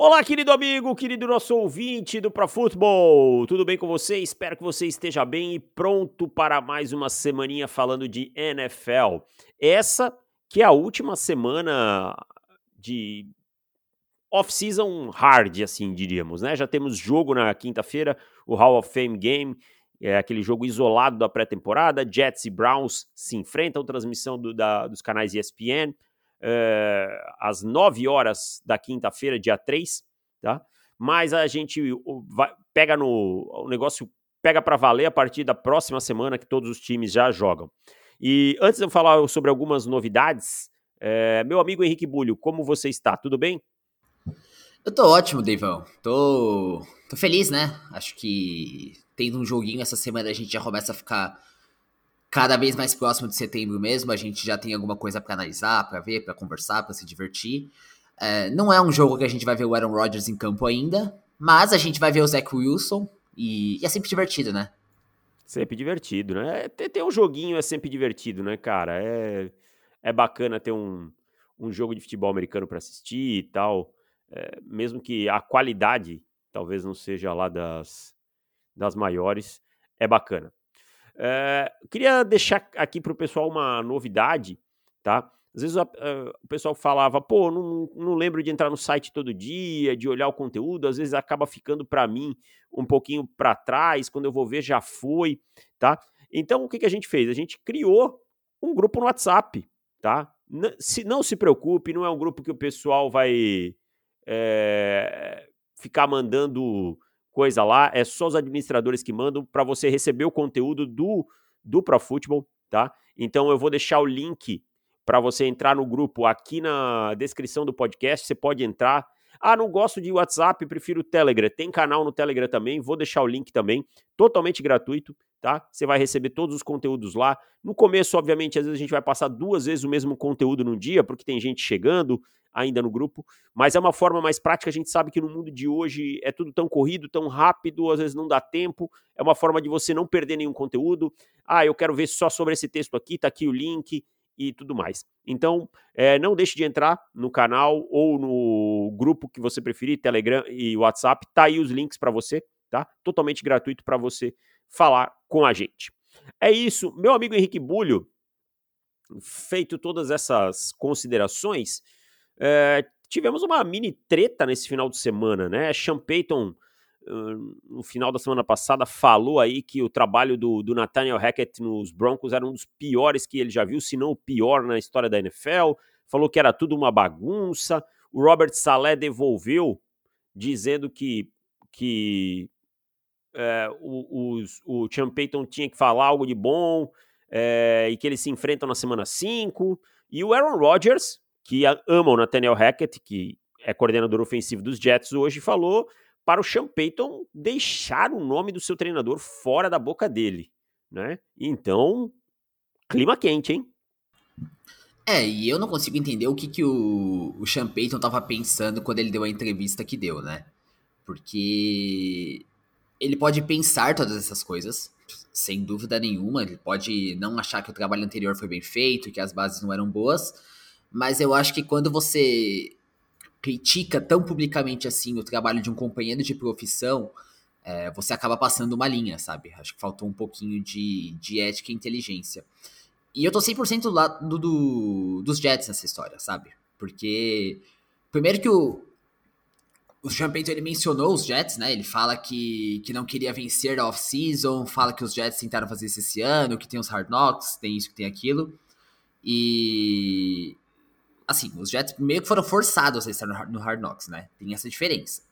Olá, querido amigo, querido nosso ouvinte do Futebol. Tudo bem com você? Espero que você esteja bem e pronto para mais uma semaninha falando de NFL. Essa que é a última semana de off-season hard, assim diríamos, né? Já temos jogo na quinta-feira, o Hall of Fame Game, é aquele jogo isolado da pré-temporada. Jets e Browns se enfrentam, transmissão do, da, dos canais ESPN às 9 horas da quinta-feira, dia 3, tá? Mas a gente vai, pega no. O negócio pega para valer a partir da próxima semana que todos os times já jogam. E antes de eu falar sobre algumas novidades, é, meu amigo Henrique Bulho, como você está? Tudo bem? Eu tô ótimo, Deivão. Tô, tô feliz, né? Acho que tendo um joguinho essa semana a gente já começa a ficar cada vez mais próximo de setembro mesmo, a gente já tem alguma coisa para analisar, para ver, para conversar, para se divertir. É, não é um jogo que a gente vai ver o Aaron Rodgers em campo ainda, mas a gente vai ver o Zach Wilson e, e é sempre divertido, né? Sempre divertido, né? Ter, ter, um joguinho é sempre divertido, né, cara? É, é bacana ter um, um jogo de futebol americano para assistir e tal. É, mesmo que a qualidade talvez não seja lá das, das maiores, é bacana. É, queria deixar aqui para o pessoal uma novidade, tá? Às vezes uh, o pessoal falava, pô, não, não lembro de entrar no site todo dia, de olhar o conteúdo, às vezes acaba ficando para mim um pouquinho para trás, quando eu vou ver já foi, tá? Então o que, que a gente fez? A gente criou um grupo no WhatsApp, tá? N se, não se preocupe, não é um grupo que o pessoal vai é, ficar mandando coisa lá, é só os administradores que mandam para você receber o conteúdo do, do Pro Football, tá? Então eu vou deixar o link para você entrar no grupo aqui na descrição do podcast, você pode entrar. Ah, não gosto de WhatsApp, prefiro o Telegram. Tem canal no Telegram também, vou deixar o link também, totalmente gratuito, tá? Você vai receber todos os conteúdos lá. No começo, obviamente, às vezes a gente vai passar duas vezes o mesmo conteúdo no dia, porque tem gente chegando, ainda no grupo, mas é uma forma mais prática. A gente sabe que no mundo de hoje é tudo tão corrido, tão rápido, às vezes não dá tempo. É uma forma de você não perder nenhum conteúdo. Ah, eu quero ver só sobre esse texto aqui, tá aqui o link e tudo mais. Então, é, não deixe de entrar no canal ou no grupo que você preferir, Telegram e WhatsApp. Tá aí os links para você, tá? Totalmente gratuito para você falar com a gente. É isso, meu amigo Henrique Bulho. Feito todas essas considerações, é, tivemos uma mini treta nesse final de semana, né? Sean Payton, no final da semana passada, falou aí que o trabalho do, do Nathaniel Hackett nos Broncos era um dos piores que ele já viu, se não o pior na história da NFL. Falou que era tudo uma bagunça. O Robert Saleh devolveu, dizendo que, que é, o, o, o Sean Payton tinha que falar algo de bom é, e que eles se enfrentam na semana 5. E o Aaron Rodgers, que ama o Nathaniel Hackett, que é coordenador ofensivo dos Jets hoje, falou para o Sean Payton deixar o nome do seu treinador fora da boca dele, né? Então, clima quente, hein? É, e eu não consigo entender o que, que o, o Sean Payton tava pensando quando ele deu a entrevista que deu, né? Porque ele pode pensar todas essas coisas, sem dúvida nenhuma. Ele pode não achar que o trabalho anterior foi bem feito, que as bases não eram boas, mas eu acho que quando você critica tão publicamente assim o trabalho de um companheiro de profissão, é, você acaba passando uma linha, sabe? Acho que faltou um pouquinho de, de ética e inteligência. E eu tô 100% do lado do, dos Jets nessa história, sabe? Porque, primeiro que o, o Payton, ele mencionou os Jets, né? Ele fala que, que não queria vencer a off-season, fala que os Jets tentaram fazer isso esse ano, que tem os Hard Knocks, tem isso, que tem aquilo. E assim, os Jets meio que foram forçados a estar no Hard Knocks, né? Tem essa diferença.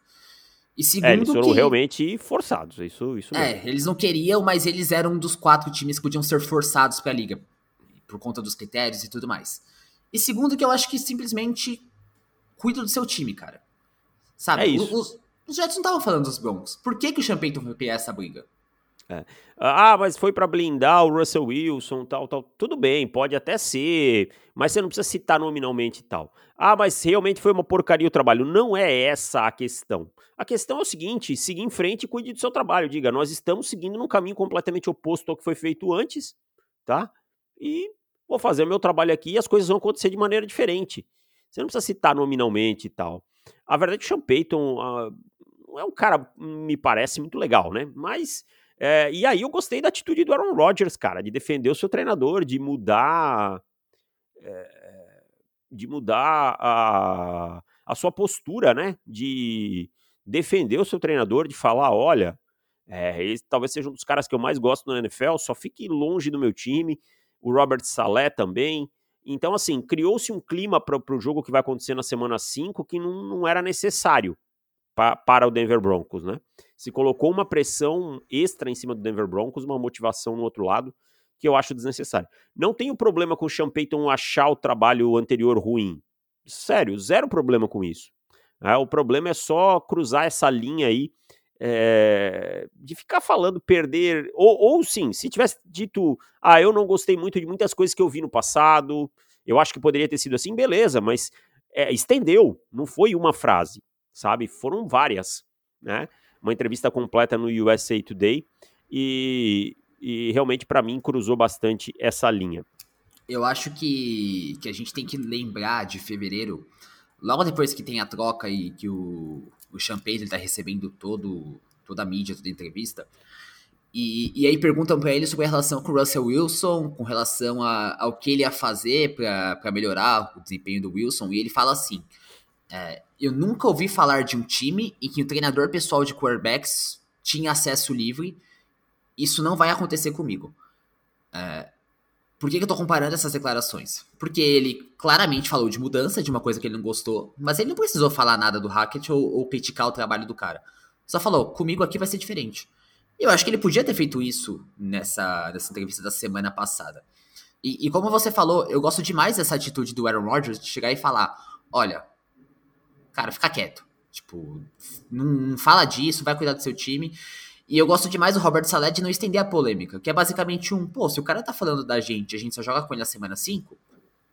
E segundo é, eles foram que... realmente forçados, isso, isso É, mesmo. eles não queriam, mas eles eram um dos quatro times que podiam ser forçados pra liga, por conta dos critérios e tudo mais. E segundo que eu acho que simplesmente cuida do seu time, cara. Sabe? É isso. Os, os Jets não estavam falando dos Broncos. Por que, que o Payton foi criar essa briga? É. Ah, mas foi para blindar o Russell Wilson, tal, tal. Tudo bem, pode até ser, mas você não precisa citar nominalmente e tal. Ah, mas realmente foi uma porcaria o trabalho. Não é essa a questão. A questão é o seguinte: siga em frente e cuide do seu trabalho. Diga, nós estamos seguindo num caminho completamente oposto ao que foi feito antes, tá? E vou fazer o meu trabalho aqui e as coisas vão acontecer de maneira diferente. Você não precisa citar nominalmente e tal. A verdade é que o Sean Payton uh, é um cara, me parece, muito legal, né? Mas. É, e aí eu gostei da atitude do Aaron Rodgers, cara, de defender o seu treinador, de mudar. É, de mudar a, a sua postura, né? De defender o seu treinador, de falar: olha, é, esse talvez seja um dos caras que eu mais gosto no NFL, só fique longe do meu time. O Robert Salé também. Então, assim, criou-se um clima para o jogo que vai acontecer na semana 5 que não, não era necessário pa, para o Denver Broncos, né? Se colocou uma pressão extra em cima do Denver Broncos, uma motivação no outro lado, que eu acho desnecessário. Não tenho problema com o Sean Payton achar o trabalho anterior ruim. Sério, zero problema com isso. É, o problema é só cruzar essa linha aí é, de ficar falando perder, ou, ou sim, se tivesse dito, ah, eu não gostei muito de muitas coisas que eu vi no passado, eu acho que poderia ter sido assim, beleza, mas é, estendeu, não foi uma frase, sabe? Foram várias, né? Uma entrevista completa no USA Today e, e realmente para mim cruzou bastante essa linha. Eu acho que, que a gente tem que lembrar de fevereiro, logo depois que tem a troca e que o, o Champagne está recebendo todo, toda a mídia, toda a entrevista. E, e aí perguntam para ele sobre a relação com o Russell Wilson, com relação a, ao que ele ia fazer para melhorar o desempenho do Wilson. E ele fala assim: é, Eu nunca ouvi falar de um time em que o treinador pessoal de quarterbacks tinha acesso livre. Isso não vai acontecer comigo. É, por que, que eu tô comparando essas declarações? Porque ele claramente falou de mudança, de uma coisa que ele não gostou, mas ele não precisou falar nada do Hackett ou, ou criticar o trabalho do cara. Só falou, comigo aqui vai ser diferente. Eu acho que ele podia ter feito isso nessa, nessa entrevista da semana passada. E, e, como você falou, eu gosto demais dessa atitude do Aaron Rodgers de chegar e falar: olha, cara, fica quieto. Tipo, não, fala disso, vai cuidar do seu time. E eu gosto demais do Robert Saleh de não estender a polêmica, que é basicamente um, pô, se o cara tá falando da gente, a gente só joga com ele na semana 5,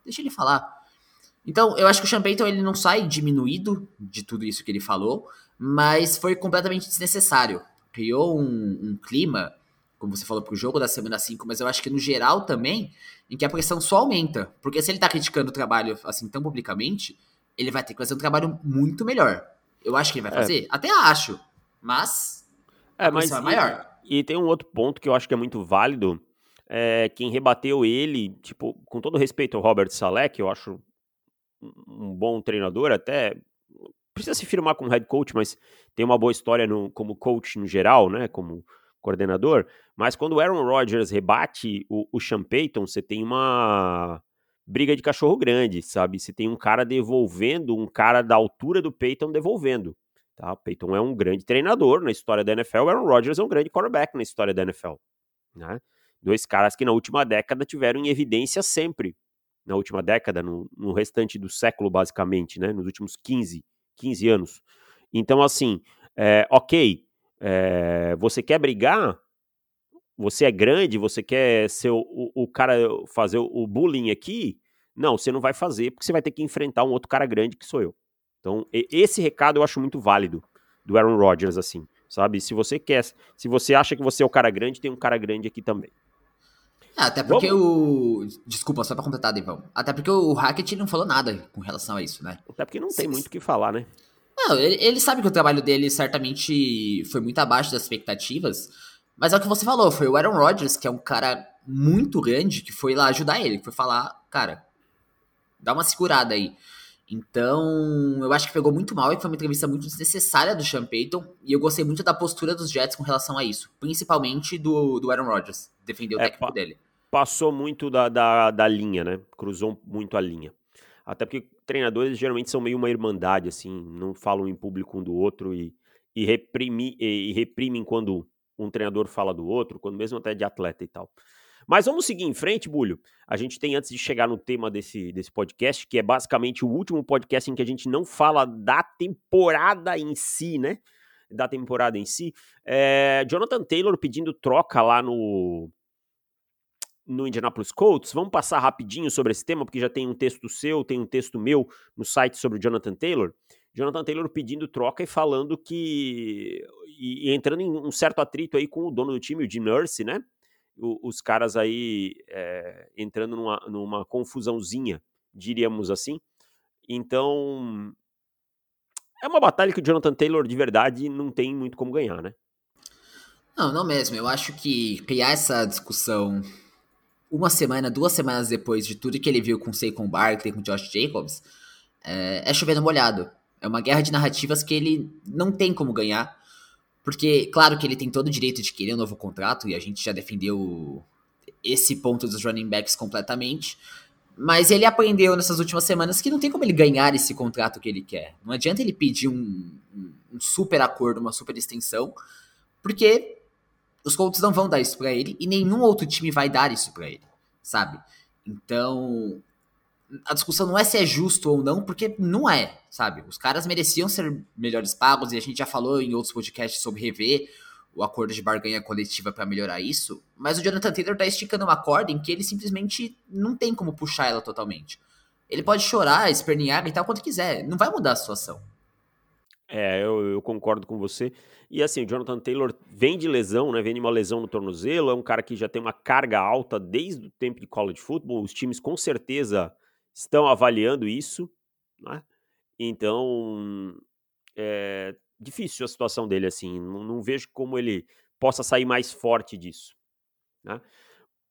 deixa ele falar. Então, eu acho que o Sean Payton, ele não sai diminuído de tudo isso que ele falou, mas foi completamente desnecessário. Criou um, um clima, como você falou, pro jogo da semana 5, mas eu acho que no geral também, em que a pressão só aumenta. Porque se ele tá criticando o trabalho assim tão publicamente, ele vai ter que fazer um trabalho muito melhor. Eu acho que ele vai é. fazer? É. Até acho. Mas é, mas é maior. E, e, tem um outro ponto que eu acho que é muito válido. É, quem rebateu ele, tipo, com todo respeito ao Robert Saleh, que eu acho um bom treinador, até precisa se firmar como head coach, mas tem uma boa história no, como coach no geral, né? Como coordenador. Mas quando o Aaron Rodgers rebate o, o Sean Payton, você tem uma briga de cachorro grande, sabe? Você tem um cara devolvendo, um cara da altura do Payton devolvendo. Tá? Peyton é um grande treinador na história da NFL, Aaron Rodgers é um grande quarterback na história da NFL. Né? Dois caras que na última década tiveram em evidência sempre. Na última década, no, no restante do século, basicamente, né? nos últimos 15, 15 anos. Então, assim, é, ok, é, você quer brigar, você é grande, você quer ser o, o, o cara, fazer o bullying aqui, não, você não vai fazer, porque você vai ter que enfrentar um outro cara grande que sou eu. Então, esse recado eu acho muito válido do Aaron Rodgers, assim, sabe? Se você quer, se você acha que você é o cara grande, tem um cara grande aqui também. É, até porque Vamos... o. Desculpa, só pra completar, Devão. Até porque o Hackett não falou nada com relação a isso, né? Até porque não tem muito o que falar, né? Não, ele, ele sabe que o trabalho dele certamente foi muito abaixo das expectativas. Mas é o que você falou, foi o Aaron Rodgers, que é um cara muito grande, que foi lá ajudar ele, que foi falar, cara, dá uma segurada aí. Então, eu acho que pegou muito mal e foi uma entrevista muito desnecessária do Sean Payton. E eu gostei muito da postura dos Jets com relação a isso. Principalmente do, do Aaron Rodgers, defender o é, técnico dele. Passou muito da, da, da linha, né? Cruzou muito a linha. Até porque treinadores geralmente são meio uma irmandade, assim, não falam em público um do outro e, e, reprimi, e, e reprimem quando um treinador fala do outro, quando mesmo até de atleta e tal. Mas vamos seguir em frente, Bulho. A gente tem, antes de chegar no tema desse, desse podcast, que é basicamente o último podcast em que a gente não fala da temporada em si, né? Da temporada em si. É, Jonathan Taylor pedindo troca lá no, no Indianapolis Colts. Vamos passar rapidinho sobre esse tema, porque já tem um texto seu, tem um texto meu no site sobre o Jonathan Taylor. Jonathan Taylor pedindo troca e falando que. E, e entrando em um certo atrito aí com o dono do time, o Jim Nurse, né? o, os caras aí é, entrando numa, numa confusãozinha, diríamos assim. Então, é uma batalha que o Jonathan Taylor de verdade não tem muito como ganhar, né? Não, não mesmo. Eu acho que criar essa discussão uma semana, duas semanas depois de tudo que ele viu com Saquon Barkley, com Josh Jacobs, é, é chovendo molhado. É uma guerra de narrativas que ele não tem como ganhar. Porque, claro que ele tem todo o direito de querer um novo contrato, e a gente já defendeu esse ponto dos running backs completamente. Mas ele aprendeu nessas últimas semanas que não tem como ele ganhar esse contrato que ele quer. Não adianta ele pedir um, um super acordo, uma super extensão, porque os Colts não vão dar isso para ele e nenhum outro time vai dar isso para ele, sabe? Então, a discussão não é se é justo ou não, porque não é, sabe? Os caras mereciam ser melhores pagos e a gente já falou em outros podcasts sobre rever o acordo de barganha coletiva para melhorar isso, mas o Jonathan Taylor tá esticando uma corda em que ele simplesmente não tem como puxar ela totalmente. Ele pode chorar, espernear, tal quanto quiser, não vai mudar a situação. É, eu, eu, concordo com você. E assim, o Jonathan Taylor vem de lesão, né? Vem de uma lesão no tornozelo, é um cara que já tem uma carga alta desde o tempo de college football. Os times com certeza estão avaliando isso, né? Então, é, difícil a situação dele, assim. Não, não vejo como ele possa sair mais forte disso. Né?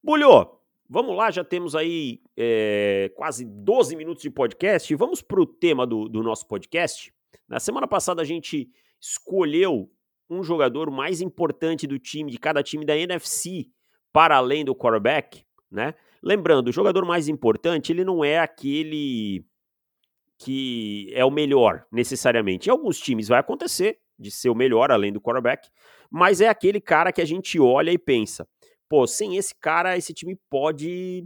Bulho, vamos lá, já temos aí é, quase 12 minutos de podcast. Vamos para o tema do, do nosso podcast. Na semana passada a gente escolheu um jogador mais importante do time, de cada time da NFC, para além do quarterback, né? Lembrando, o jogador mais importante, ele não é aquele que é o melhor, necessariamente. Em alguns times vai acontecer de ser o melhor, além do quarterback, mas é aquele cara que a gente olha e pensa: pô, sem esse cara, esse time pode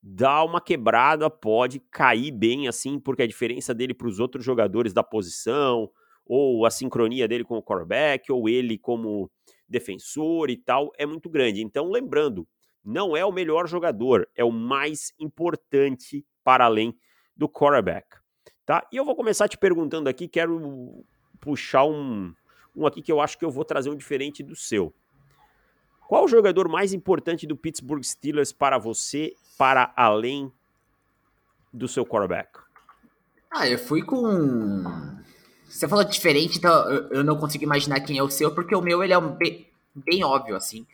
dar uma quebrada, pode cair bem assim, porque a diferença dele para os outros jogadores da posição, ou a sincronia dele com o quarterback, ou ele como defensor e tal, é muito grande. Então, lembrando, não é o melhor jogador, é o mais importante para além do quarterback. Tá? E eu vou começar te perguntando aqui, quero puxar um, um aqui que eu acho que eu vou trazer um diferente do seu. Qual o jogador mais importante do Pittsburgh Steelers para você, para além do seu quarterback? Ah, eu fui com. Você falou diferente, então eu não consigo imaginar quem é o seu, porque o meu ele é bem, bem óbvio, assim.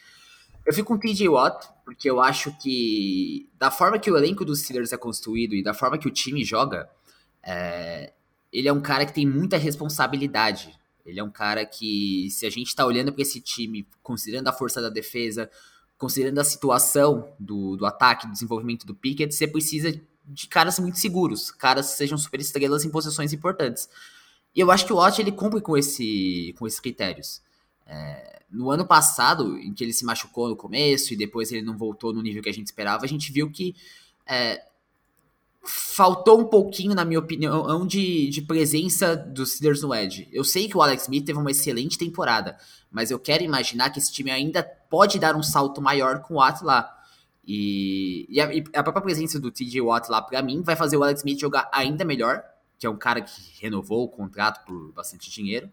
Eu fico com o TJ Watt, porque eu acho que da forma que o elenco dos Steelers é construído e da forma que o time joga, é, ele é um cara que tem muita responsabilidade. Ele é um cara que, se a gente está olhando para esse time, considerando a força da defesa, considerando a situação do, do ataque, do desenvolvimento do Pickett, você precisa de caras muito seguros, caras que sejam super estrelas em posições importantes. E eu acho que o Watt ele cumpre com, esse, com esses critérios. É, no ano passado, em que ele se machucou no começo e depois ele não voltou no nível que a gente esperava, a gente viu que é, faltou um pouquinho, na minha opinião, de, de presença dos Steelers no Edge. Eu sei que o Alex Smith teve uma excelente temporada, mas eu quero imaginar que esse time ainda pode dar um salto maior com o Watt lá. E, e, a, e a, própria presença do TJ Watt lá, para mim, vai fazer o Alex Smith jogar ainda melhor, que é um cara que renovou o contrato por bastante dinheiro.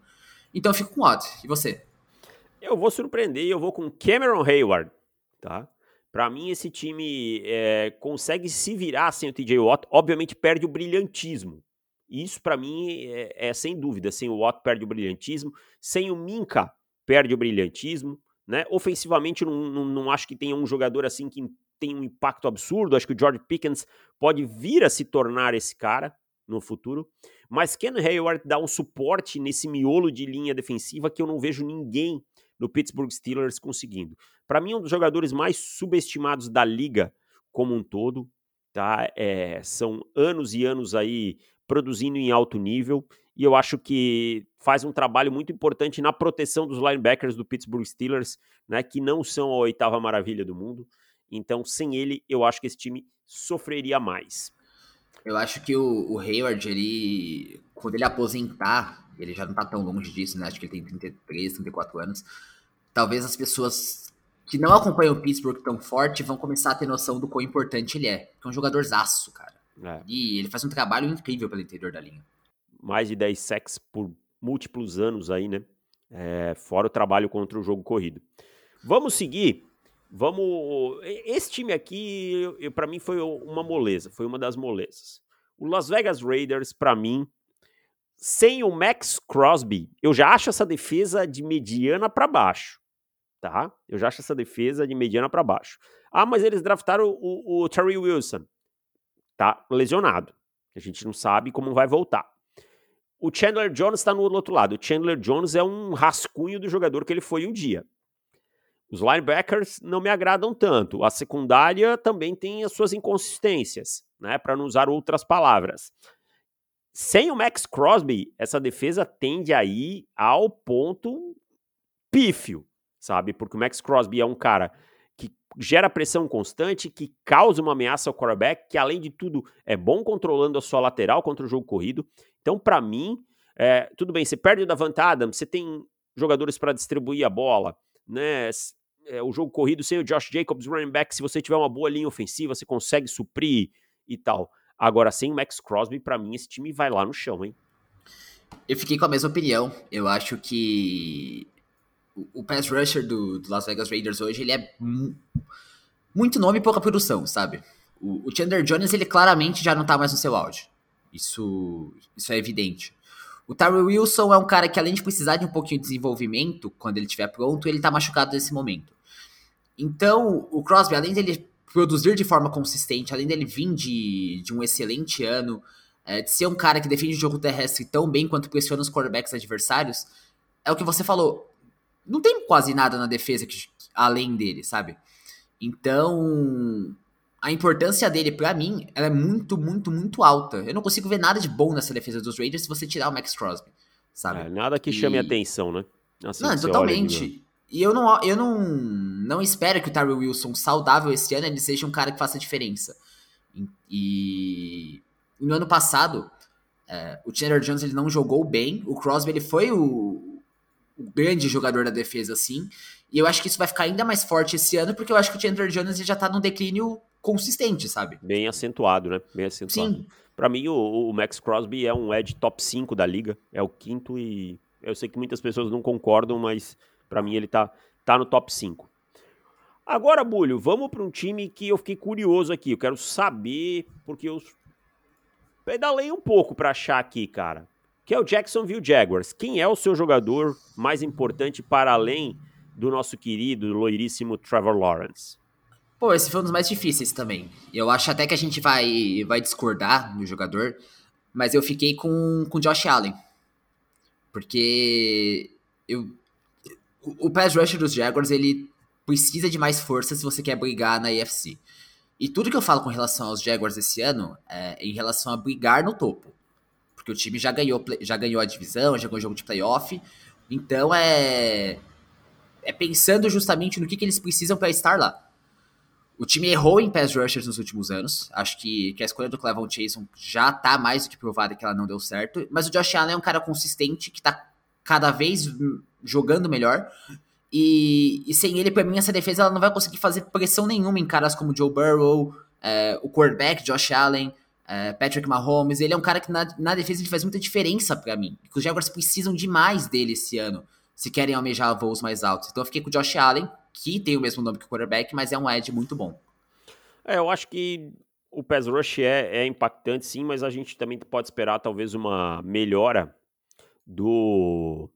Então eu fico com o Watt. E você? Eu vou surpreender e eu vou com Cameron Hayward, tá? Para mim, esse time é, consegue se virar sem o TJ Watt. Obviamente, perde o brilhantismo. Isso, para mim, é, é, sem dúvida. Sem o Watt, perde o brilhantismo. Sem o Minka, perde o brilhantismo. Né? Ofensivamente, não, não, não acho que tenha um jogador assim que tem um impacto absurdo. Acho que o George Pickens pode vir a se tornar esse cara no futuro. Mas Ken Hayward dá um suporte nesse miolo de linha defensiva que eu não vejo ninguém no Pittsburgh Steelers conseguindo. Para mim, um dos jogadores mais subestimados da liga como um todo, tá? É, são anos e anos aí produzindo em alto nível e eu acho que faz um trabalho muito importante na proteção dos linebackers do Pittsburgh Steelers, né, que não são a oitava maravilha do mundo. Então, sem ele, eu acho que esse time sofreria mais. Eu acho que o, o Hayward, ele, quando ele aposentar, ele já não tá tão longe disso, né? Acho que ele tem 33, 34 anos talvez as pessoas que não acompanham o Pittsburgh tão forte vão começar a ter noção do quão importante ele é. é um jogador zaço, cara. É. E ele faz um trabalho incrível pelo interior da linha. Mais de 10 sacks por múltiplos anos aí, né? É, fora o trabalho contra o jogo corrido. Vamos seguir. Vamos. Esse time aqui, para mim, foi uma moleza. Foi uma das molezas. O Las Vegas Raiders, para mim, sem o Max Crosby, eu já acho essa defesa de mediana para baixo, tá? Eu já acho essa defesa de mediana para baixo. Ah, mas eles draftaram o, o, o Terry Wilson, tá lesionado. A gente não sabe como vai voltar. O Chandler Jones está no outro lado. O Chandler Jones é um rascunho do jogador que ele foi um dia. Os linebackers não me agradam tanto. A secundária também tem as suas inconsistências, né? Para não usar outras palavras. Sem o Max Crosby, essa defesa tende a ir ao ponto pífio, sabe? Porque o Max Crosby é um cara que gera pressão constante, que causa uma ameaça ao quarterback, que além de tudo é bom controlando a sua lateral contra o jogo corrido. Então, para mim, é, tudo bem, você perde o Davant Adams, você tem jogadores para distribuir a bola, né? É, o jogo corrido sem o Josh Jacobs, running back, se você tiver uma boa linha ofensiva, você consegue suprir e tal. Agora, sem o Max Crosby, para mim, esse time vai lá no chão, hein? Eu fiquei com a mesma opinião. Eu acho que o pass rusher do, do Las Vegas Raiders hoje, ele é muito nome e pouca produção, sabe? O, o, Chandler Jones, ele claramente já não tá mais no seu auge. Isso, isso é evidente. O Tyrell Wilson é um cara que, além de precisar de um pouquinho de desenvolvimento, quando ele estiver pronto, ele tá machucado nesse momento. Então, o Crosby, além dele produzir de forma consistente, além dele vir de, de um excelente ano, é, de ser um cara que defende o jogo terrestre tão bem quanto pressiona os quarterbacks adversários, é o que você falou. Não tem quase nada na defesa que, além dele, sabe? Então, a importância dele, para mim, ela é muito, muito, muito alta. Eu não consigo ver nada de bom nessa defesa dos Raiders se você tirar o Max Crosby, sabe? É, nada que e... chame atenção, né? Assim, não, totalmente. E eu não, eu não, não espero que o Tyrell Wilson, saudável esse ano, ele seja um cara que faça diferença. E, e no ano passado, é, o Chandler Jones ele não jogou bem, o Crosby ele foi o, o, grande jogador da defesa, assim. E eu acho que isso vai ficar ainda mais forte esse ano, porque eu acho que o Chandler Jones ele já tá num declínio consistente, sabe? Bem acentuado, né? Bem acentuado. Sim. Pra mim, o, o Max Crosby é um edge top 5 da liga. É o quinto e eu sei que muitas pessoas não concordam, mas para mim, ele tá, tá no top 5. Agora, Bulho, vamos para um time que eu fiquei curioso aqui. Eu quero saber, porque eu pedalei um pouco para achar aqui, cara. Que é o Jacksonville Jaguars. Quem é o seu jogador mais importante para além do nosso querido, loiríssimo Trevor Lawrence? Pô, esse foi um dos mais difíceis também. Eu acho até que a gente vai, vai discordar no jogador, mas eu fiquei com o Josh Allen. Porque eu, o, pass rush dos Jaguars, ele precisa de mais força se você quer brigar na AFC. E tudo que eu falo com relação aos Jaguars esse ano é em relação a brigar no topo. Porque o time já ganhou, já ganhou a divisão, já ganhou o jogo de playoff. Então é. É pensando justamente no que, que eles precisam para estar lá. O time errou em pass rushers nos últimos anos. Acho que, que a escolha do Clevon Chason já tá mais do que provada que ela não deu certo. Mas o Josh Allen é um cara consistente que tá cada vez jogando melhor. E, e, sem ele, para mim, essa defesa ela não vai conseguir fazer pressão nenhuma em caras como Joe Burrow, é, o quarterback, Josh Allen, é, Patrick Mahomes. Ele é um cara que na, na defesa ele faz muita diferença para mim. Os Jaguars precisam demais dele esse ano, se querem almejar voos mais altos. Então eu fiquei com o Josh Allen, que tem o mesmo nome que o quarterback, mas é um edge muito bom. É, eu acho que o pass rush é, é impactante sim, mas a gente também pode esperar talvez uma melhora do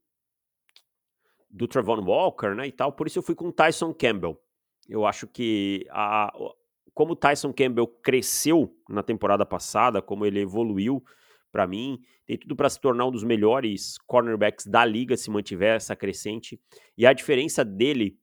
do Trevon Walker, né, e tal. Por isso eu fui com o Tyson Campbell. Eu acho que a, como o Tyson Campbell cresceu na temporada passada, como ele evoluiu, para mim, tem tudo para se tornar um dos melhores cornerbacks da liga se mantiver essa crescente. E a diferença dele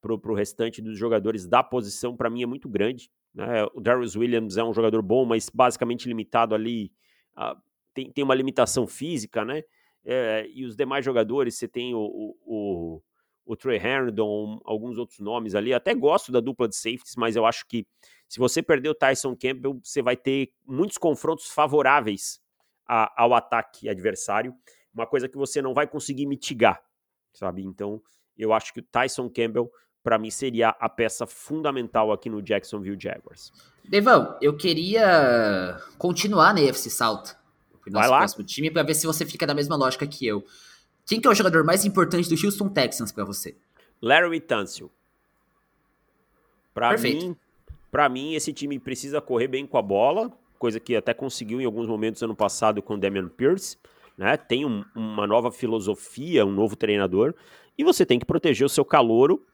pro, pro restante dos jogadores da posição, para mim, é muito grande. Né? O Darius Williams é um jogador bom, mas basicamente limitado ali. Uh, tem, tem uma limitação física, né? É, e os demais jogadores, você tem o, o, o, Trey Herndon, alguns outros nomes ali. Até gosto da dupla de safeties, mas eu acho que se você perder o Tyson Campbell, você vai ter muitos confrontos favoráveis a, ao ataque adversário. Uma coisa que você não vai conseguir mitigar, sabe? Então, eu acho que o Tyson Campbell, para mim, seria a peça fundamental aqui no Jacksonville Jaguars. Devão, eu queria continuar na AFC South pro nosso próximo time para ver se você fica da mesma lógica que eu. Quem que é o jogador mais importante do Houston Texans para você? Larry Tunsil. Para mim, para mim esse time precisa correr bem com a bola, coisa que até conseguiu em alguns momentos ano passado com o Damian Pierce. né? Tem um, uma nova filosofia, um novo treinador, e você tem que proteger o seu calouro,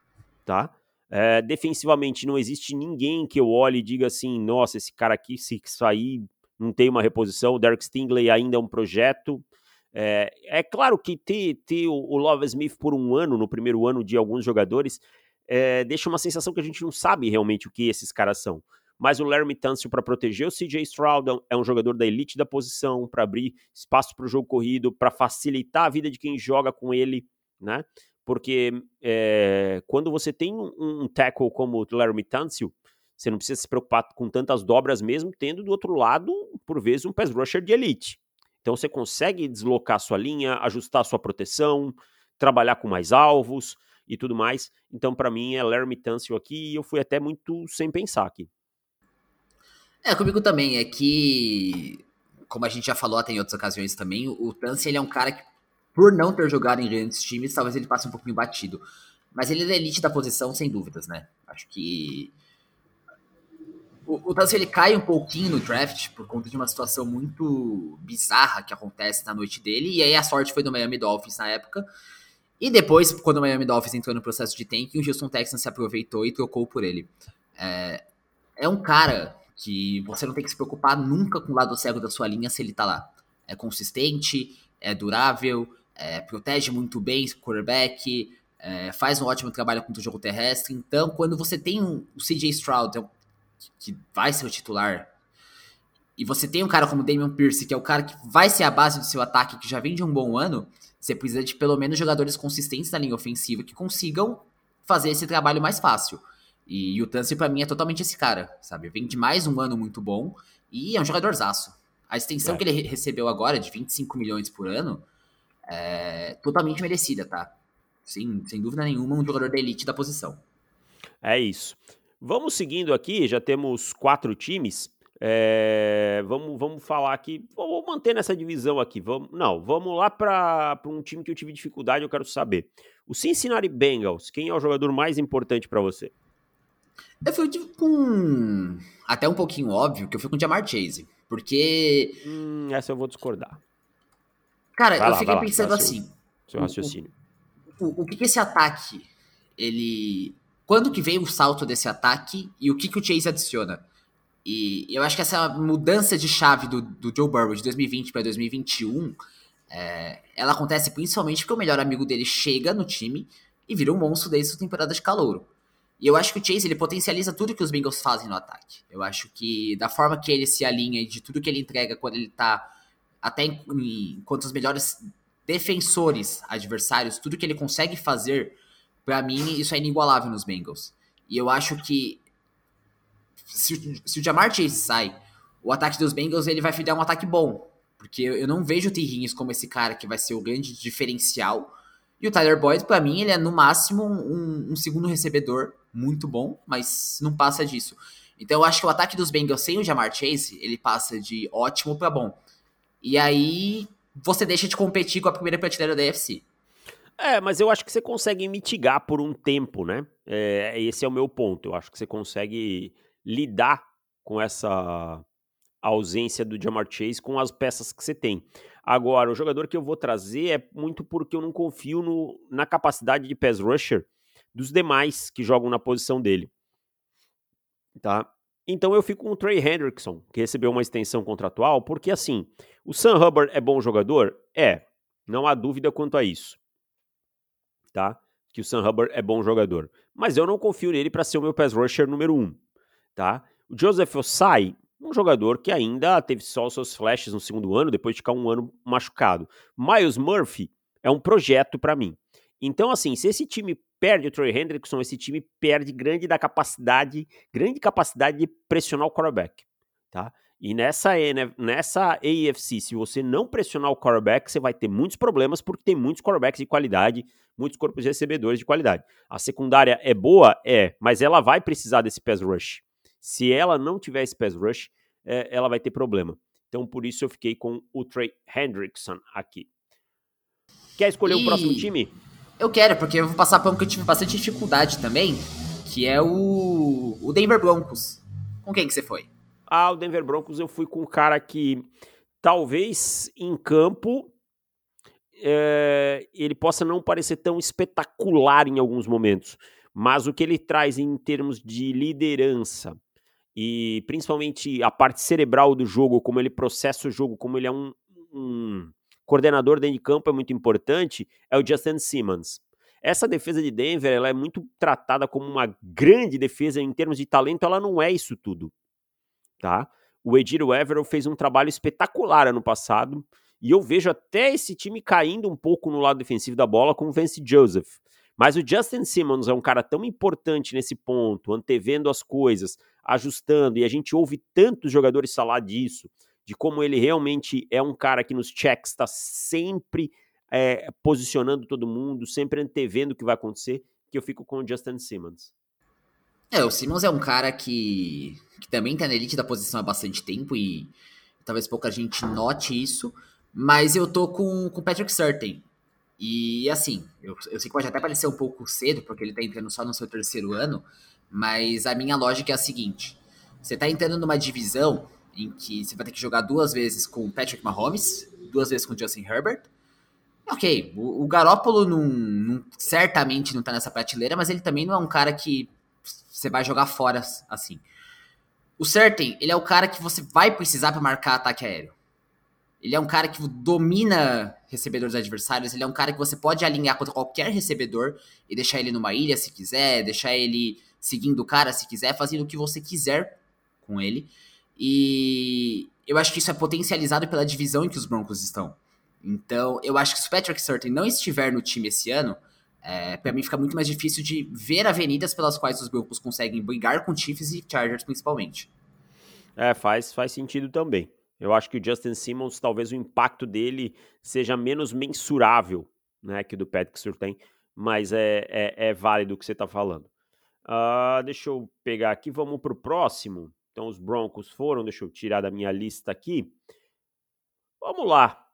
tá? É, defensivamente não existe ninguém que eu olhe e diga assim, nossa, esse cara aqui, se sair, não tem uma reposição. O Derek Stingley ainda é um projeto. É, é claro que ter, ter o Love Smith por um ano, no primeiro ano de alguns jogadores, é, deixa uma sensação que a gente não sabe realmente o que esses caras são. Mas o Larry Tunsil para proteger o CJ Stroud é um jogador da elite da posição, para abrir espaço para o jogo corrido, para facilitar a vida de quem joga com ele, né? Porque é, quando você tem um, um, tackle como o Larry Tunsil, você não precisa se preocupar com tantas dobras mesmo, tendo do outro lado, por vezes, um pass rusher de elite. Então você consegue deslocar sua linha, ajustar sua proteção, trabalhar com mais alvos e tudo mais. Então, para mim, é Larry Tunsil aqui e eu fui até muito sem pensar aqui. É, comigo também. É que, como a gente já falou até em outras ocasiões também, o Tunsil ele é um cara que, por não ter jogado em grandes times, talvez ele passe um pouquinho batido. Mas ele é elite da posição, sem dúvidas, né? Acho que o, o ele cai um pouquinho no draft por conta de uma situação muito bizarra que acontece na noite dele. E aí a sorte foi do Miami Dolphins na época. E depois, quando o Miami Dolphins entrou no processo de tanking, o Houston Texans se aproveitou e trocou por ele. É, é um cara que você não tem que se preocupar nunca com o lado cego da sua linha se ele tá lá. É consistente, é durável, é, protege muito bem o quarterback, é, faz um ótimo trabalho contra o jogo terrestre. Então, quando você tem um, o CJ Stroud, é que vai ser o titular, e você tem um cara como o Damian Pierce, que é o cara que vai ser a base do seu ataque, que já vem de um bom ano, você precisa de pelo menos jogadores consistentes na linha ofensiva que consigam fazer esse trabalho mais fácil. E o Tansi, para mim, é totalmente esse cara, sabe? Vem de mais um ano muito bom e é um jogadorzaço. A extensão é. que ele recebeu agora, de 25 milhões por ano, é totalmente merecida, tá? Sim, sem dúvida nenhuma, um jogador da elite da posição. É isso. Vamos seguindo aqui, já temos quatro times. É, vamos, vamos falar aqui. Vou manter nessa divisão aqui. Vamos, não, vamos lá para um time que eu tive dificuldade. Eu quero saber. O Cincinnati Bengals, quem é o jogador mais importante para você? Eu fui com. Até um pouquinho óbvio que eu fui com o Jamar Chase. Porque. Hum, essa eu vou discordar. Cara, vai eu lá, fiquei pensando lá, assim. Seu, seu raciocínio. O, o, o, que, que esse ataque. Ele. Quando que veio o salto desse ataque e o que, que o Chase adiciona? E eu acho que essa mudança de chave do, do Joe Burrow de 2020 para 2021, é, ela acontece principalmente porque o melhor amigo dele chega no time e vira um monstro desde a temporada de calouro. E eu acho que o Chase ele potencializa tudo que os Bengals fazem no ataque. Eu acho que da forma que ele se alinha e de tudo que ele entrega quando ele tá até enquanto os melhores defensores adversários, tudo que ele consegue fazer, para mim isso é inigualável nos Bengals. E eu acho que se, se o Jamar Chase sai, o ataque dos Bengals ele vai dar um ataque bom. Porque eu não vejo o T. Higgins como esse cara que vai ser o grande diferencial. E o Tyler Boyd, para mim, ele é no máximo um, um, segundo recebedor muito bom, mas não passa disso. Então eu acho que o ataque dos Bengals sem o Jamar Chase, ele passa de ótimo para bom. E aí você deixa de competir com a primeira prateleira da AFC. É, mas eu acho que você consegue mitigar por um tempo, né? É, esse é o meu ponto. Eu acho que você consegue lidar com essa ausência do Jamar Chase com as peças que você tem. Agora, o jogador que eu vou trazer é muito porque eu não confio no, na capacidade de pass rusher dos demais que jogam na posição dele. Tá? Então eu fico com o Trey Hendrickson, que recebeu uma extensão contratual, porque assim, o Sam Hubbard é bom jogador? É, não há dúvida quanto a isso. Tá? Que o Sam Hubbard é bom jogador. Mas eu não confio nele para ser o meu pass rusher número um tá? O Joseph Osai, um jogador que ainda teve só os seus flashes no segundo ano, depois de ficar um ano machucado. Miles Murphy é um projeto para mim. Então, assim, se esse time perde o Troy Hendrickson, esse time perde grande da capacidade, grande capacidade de pressionar o quarterback, tá? E nessa, nessa AFC, se você não pressionar o quarterback, você vai ter muitos problemas, porque tem muitos quarterbacks de qualidade, muitos corpos de recebedores de qualidade. A secundária é boa? É, mas ela vai precisar desse pass rush. Se ela não tiver esse pass rush, é, ela vai ter problema. Então, por isso eu fiquei com o Trey Hendrickson aqui. Quer escolher e... o próximo time? Eu quero, porque eu vou passar para um que eu tive bastante dificuldade também, que é o, o Denver Broncos. Com quem que você foi? Ah, o Denver Broncos eu fui com um cara que talvez em campo é, ele possa não parecer tão espetacular em alguns momentos, mas o que ele traz em termos de liderança e principalmente a parte cerebral do jogo, como ele processa o jogo, como ele é um, um coordenador dentro de campo é muito importante, é o Justin Simmons. Essa defesa de Denver ela é muito tratada como uma grande defesa em termos de talento, ela não é isso tudo, tá? O Edir Evero fez um trabalho espetacular ano passado e eu vejo até esse time caindo um pouco no lado defensivo da bola com o Vance Joseph. Mas o Justin Simmons é um cara tão importante nesse ponto, antevendo as coisas, ajustando, e a gente ouve tantos jogadores falar disso, de como ele realmente é um cara que nos checks está sempre é, posicionando todo mundo, sempre antevendo o que vai acontecer, que eu fico com o Justin Simmons. É, o Simmons é um cara que, que também tá na elite da posição há bastante tempo e talvez pouca gente note isso, mas eu tô com o Patrick Surtain. E assim, eu, eu sei que pode até parecer um pouco cedo, porque ele tá entrando só no seu terceiro ano, mas a minha lógica é a seguinte: você tá entrando numa divisão em que você vai ter que jogar duas vezes com o Patrick Mahomes, duas vezes com o Justin Herbert, Ok, o, o Garópolo não, não, certamente não tá nessa prateleira, mas ele também não é um cara que você vai jogar fora assim. O Certain, ele é o cara que você vai precisar para marcar ataque aéreo. Ele é um cara que domina recebedores adversários, ele é um cara que você pode alinhar contra qualquer recebedor e deixar ele numa ilha se quiser, deixar ele seguindo o cara se quiser, fazendo o que você quiser com ele. E eu acho que isso é potencializado pela divisão em que os Broncos estão. Então, eu acho que se o Patrick Surtain não estiver no time esse ano, é, para mim fica muito mais difícil de ver avenidas pelas quais os Broncos conseguem brigar com Chiefs e Chargers principalmente. É, faz, faz sentido também. Eu acho que o Justin Simmons, talvez o impacto dele seja menos mensurável né, que do Patrick Surtain, mas é, é, é válido o que você está falando. Uh, deixa eu pegar aqui, vamos para o próximo. Então, os Broncos foram, deixa eu tirar da minha lista aqui. Vamos lá.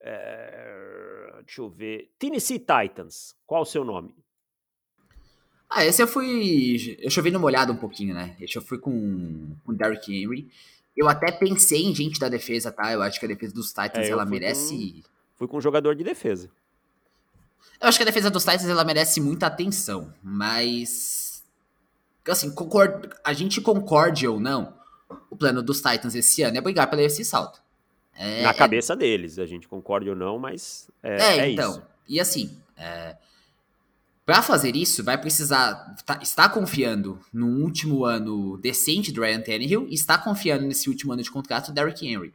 É, deixa eu ver. Tennessee Titans. Qual o seu nome? Ah, esse eu fui. Eu chovei numa olhada um pouquinho, né? Esse eu fui com o Derrick Henry. Eu até pensei em gente da defesa, tá? Eu acho que a defesa dos Titans é, ela merece. Com, fui com um jogador de defesa. Eu acho que a defesa dos Titans ela merece muita atenção, mas. Assim, concord... a gente concorde ou não, o plano dos Titans esse ano é brigar pela esse salto. É, Na é cabeça é... deles, a gente concorda ou não, mas é, é, é então. Isso. E assim, é, para fazer isso, vai precisar tá, estar confiando no último ano decente do Ryan Tannehill e está confiando nesse último ano de contrato do Derrick Henry.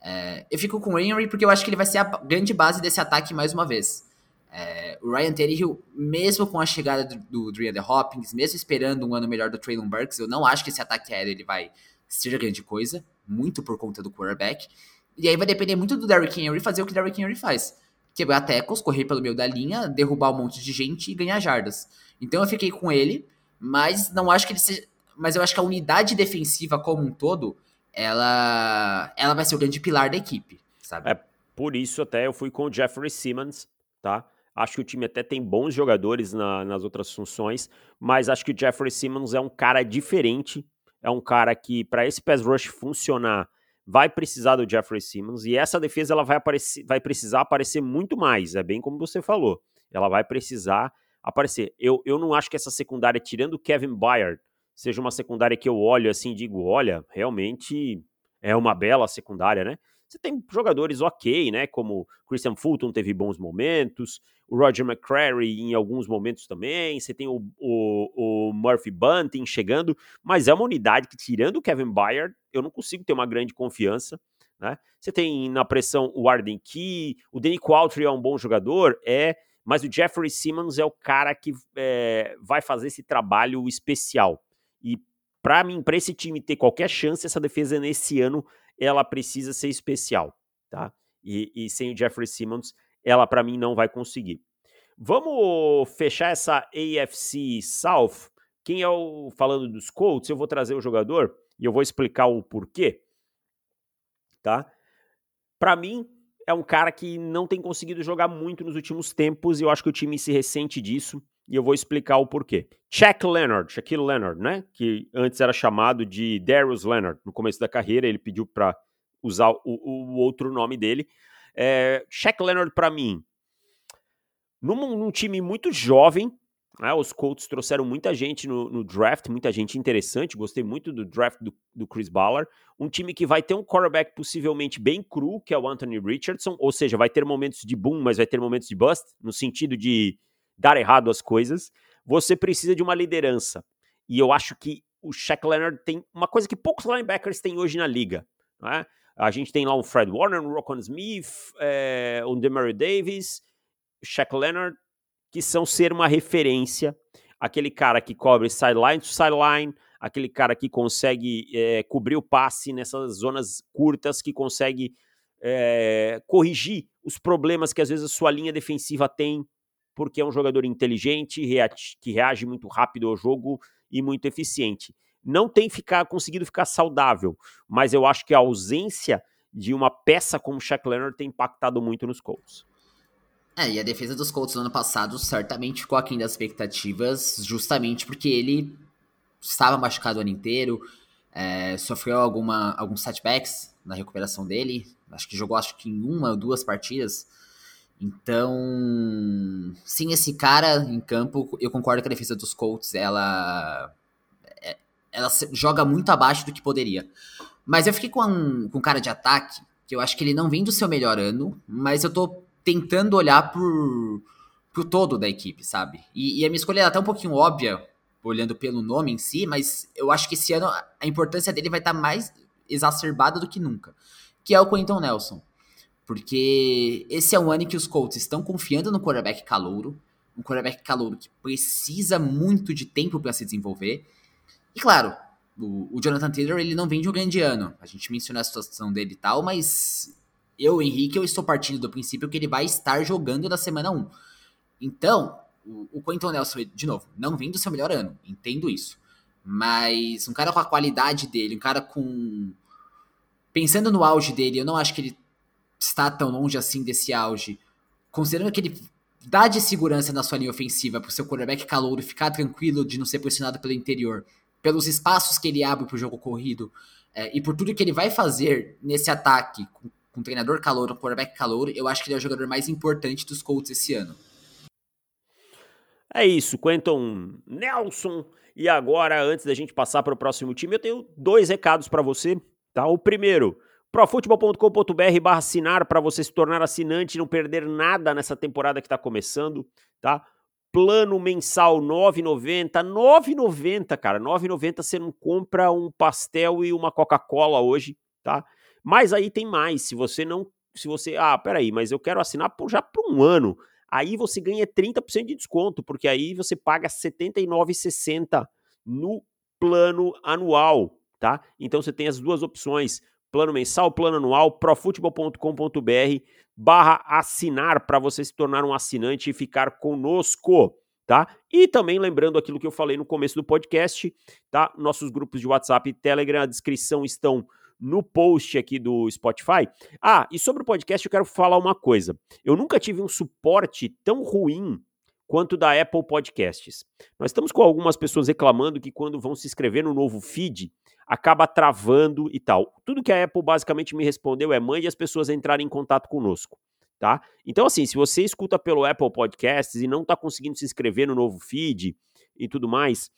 É, eu fico com o Henry porque eu acho que ele vai ser a grande base desse ataque mais uma vez. É, o Ryan Tannehill, mesmo com a chegada do, do The Hopkins, mesmo esperando um ano melhor do Traylon Burks, eu não acho que esse ataque aéreo ele vai ser grande coisa, muito por conta do quarterback. E aí vai depender muito do Derrick Henry fazer o que o Derrick Henry faz. Quebrar tecos, correr pelo meio da linha, derrubar um monte de gente e ganhar jardas. Então eu fiquei com ele, mas não acho que ele seja... Mas eu acho que a unidade defensiva como um todo, ela, ela vai ser o grande pilar da equipe, sabe? É, por isso até eu fui com o Jeffrey Simmons, tá? Acho que o time até tem bons jogadores na, nas outras funções, mas acho que o Jeffrey Simmons é um cara diferente, é um cara que, para esse pass rush funcionar, vai precisar do Jeffrey Simmons e essa defesa ela vai, aparecer, vai precisar aparecer muito mais, é bem como você falou. Ela vai precisar aparecer. Eu, eu não acho que essa secundária, tirando o Kevin Byard, seja uma secundária que eu olho assim e digo, olha, realmente é uma bela secundária, né? Você tem jogadores ok, né? Como Christian Fulton teve bons momentos, o Roger McCrary em alguns momentos também. Você tem o, o, o Murphy Bunting chegando, mas é uma unidade que, tirando o Kevin Byard, eu não consigo ter uma grande confiança. Né? Você tem na pressão o Arden Key, o Danny Qualtry é um bom jogador, é, mas o Jeffrey Simmons é o cara que é, vai fazer esse trabalho especial. E para mim, para esse time ter qualquer chance, essa defesa nesse ano ela precisa ser especial, tá? E, e sem o Jeffrey Simmons, ela para mim não vai conseguir. Vamos fechar essa AFC South. Quem é o falando dos Colts? Eu vou trazer o jogador e eu vou explicar o porquê, tá? Para mim é um cara que não tem conseguido jogar muito nos últimos tempos e eu acho que o time se ressente disso e eu vou explicar o porquê. Chuck Leonard, Shaquille Leonard, né? Que antes era chamado de Darius Leonard. No começo da carreira, ele pediu para usar o, o, outro nome dele. É, Shaq Leonard, para mim, num, num time muito jovem, né, os Colts trouxeram muita gente no, no, draft, muita gente interessante. Gostei muito do draft do, do, Chris Ballard. Um time que vai ter um quarterback possivelmente bem cru, que é o Anthony Richardson. Ou seja, vai ter momentos de boom, mas vai ter momentos de bust, no sentido de dar errado as coisas. Você precisa de uma liderança. E eu acho que o Shaq Leonard tem uma coisa que poucos linebackers têm hoje na liga. Né? A gente tem lá o Fred Warner, o Rocco Smith, é, o Demario Davis, Shaq Leonard, que são ser uma referência. Aquele cara que cobre sideline to sideline, aquele cara que consegue é, cobrir o passe nessas zonas curtas, que consegue é, corrigir os problemas que às vezes a sua linha defensiva tem, porque é um jogador inteligente, que reage muito rápido ao jogo e muito eficiente. Não tem ficar, conseguido ficar saudável, mas eu acho que a ausência de uma peça como Shaq Leonard tem impactado muito nos Colts. É, e a defesa dos Colts no ano passado certamente ficou aquém das expectativas, justamente porque ele estava machucado o ano inteiro, é, sofreu alguma, alguns setbacks na recuperação dele, acho que jogou acho que em uma ou duas partidas. Então, sem esse cara em campo, eu concordo que a defesa dos Colts ela é, ela joga muito abaixo do que poderia. Mas eu fiquei com um, com cara de ataque, que eu acho que ele não vem do seu melhor ano, mas eu tô tentando olhar por, pro todo da equipe, sabe? E, e a minha escolha é até um pouquinho óbvia, olhando pelo nome em si, mas eu acho que esse ano a importância dele vai estar tá mais exacerbada do que nunca, que é o Quentin Nelson. Porque esse é um ano em que os Colts estão confiando no quarterback calouro, um quarterback calouro que precisa muito de tempo para se desenvolver. E claro, o, o, Jonathan Taylor ele não vem de um grande ano. A gente mencionou a situação dele e tal, mas eu, Henrique, eu estou partindo do princípio que ele vai estar jogando na semana 1. Então, o, o Quentin Nelson, de novo, não vem do seu melhor ano, entendo isso. Mas um cara com a qualidade dele, um cara com. Pensando no auge dele, eu não acho que ele está tão longe assim desse auge, considerando que ele dá de segurança na sua linha ofensiva para o seu quarterback calouro ficar tranquilo de não ser pressionado pelo interior, pelos espaços que ele abre para o jogo corrido é, e por tudo que ele vai fazer nesse ataque com, com treinador calouro, um quarterback calouro, eu acho que ele é o jogador mais importante dos Colts esse ano. É isso, Quentin Nelson. E agora, antes da gente passar para o próximo time, eu tenho dois recados para você. Tá? O primeiro, profutebol.com.br barra assinar para você se tornar assinante e não perder nada nessa temporada que está começando, tá? Plano mensal 9,90, 9,90, cara, 9,90 você não compra um pastel e uma Coca-Cola hoje, tá? Mas aí tem mais, se você não, se você, ah, peraí, mas eu quero assinar já por um ano, aí você ganha 30% de desconto, porque aí você paga R$ 79,60 no plano anual, tá? Então você tem as duas opções, plano mensal, plano anual, profutebol.com.br barra assinar para você se tornar um assinante e ficar conosco, tá? E também lembrando aquilo que eu falei no começo do podcast, tá? Nossos grupos de WhatsApp e Telegram, a descrição estão no post aqui do Spotify. Ah, e sobre o podcast eu quero falar uma coisa. Eu nunca tive um suporte tão ruim quanto da Apple Podcasts. Nós estamos com algumas pessoas reclamando que quando vão se inscrever no novo feed, acaba travando e tal. Tudo que a Apple basicamente me respondeu é mande as pessoas entrarem em contato conosco, tá? Então, assim, se você escuta pelo Apple Podcasts e não está conseguindo se inscrever no novo feed e tudo mais,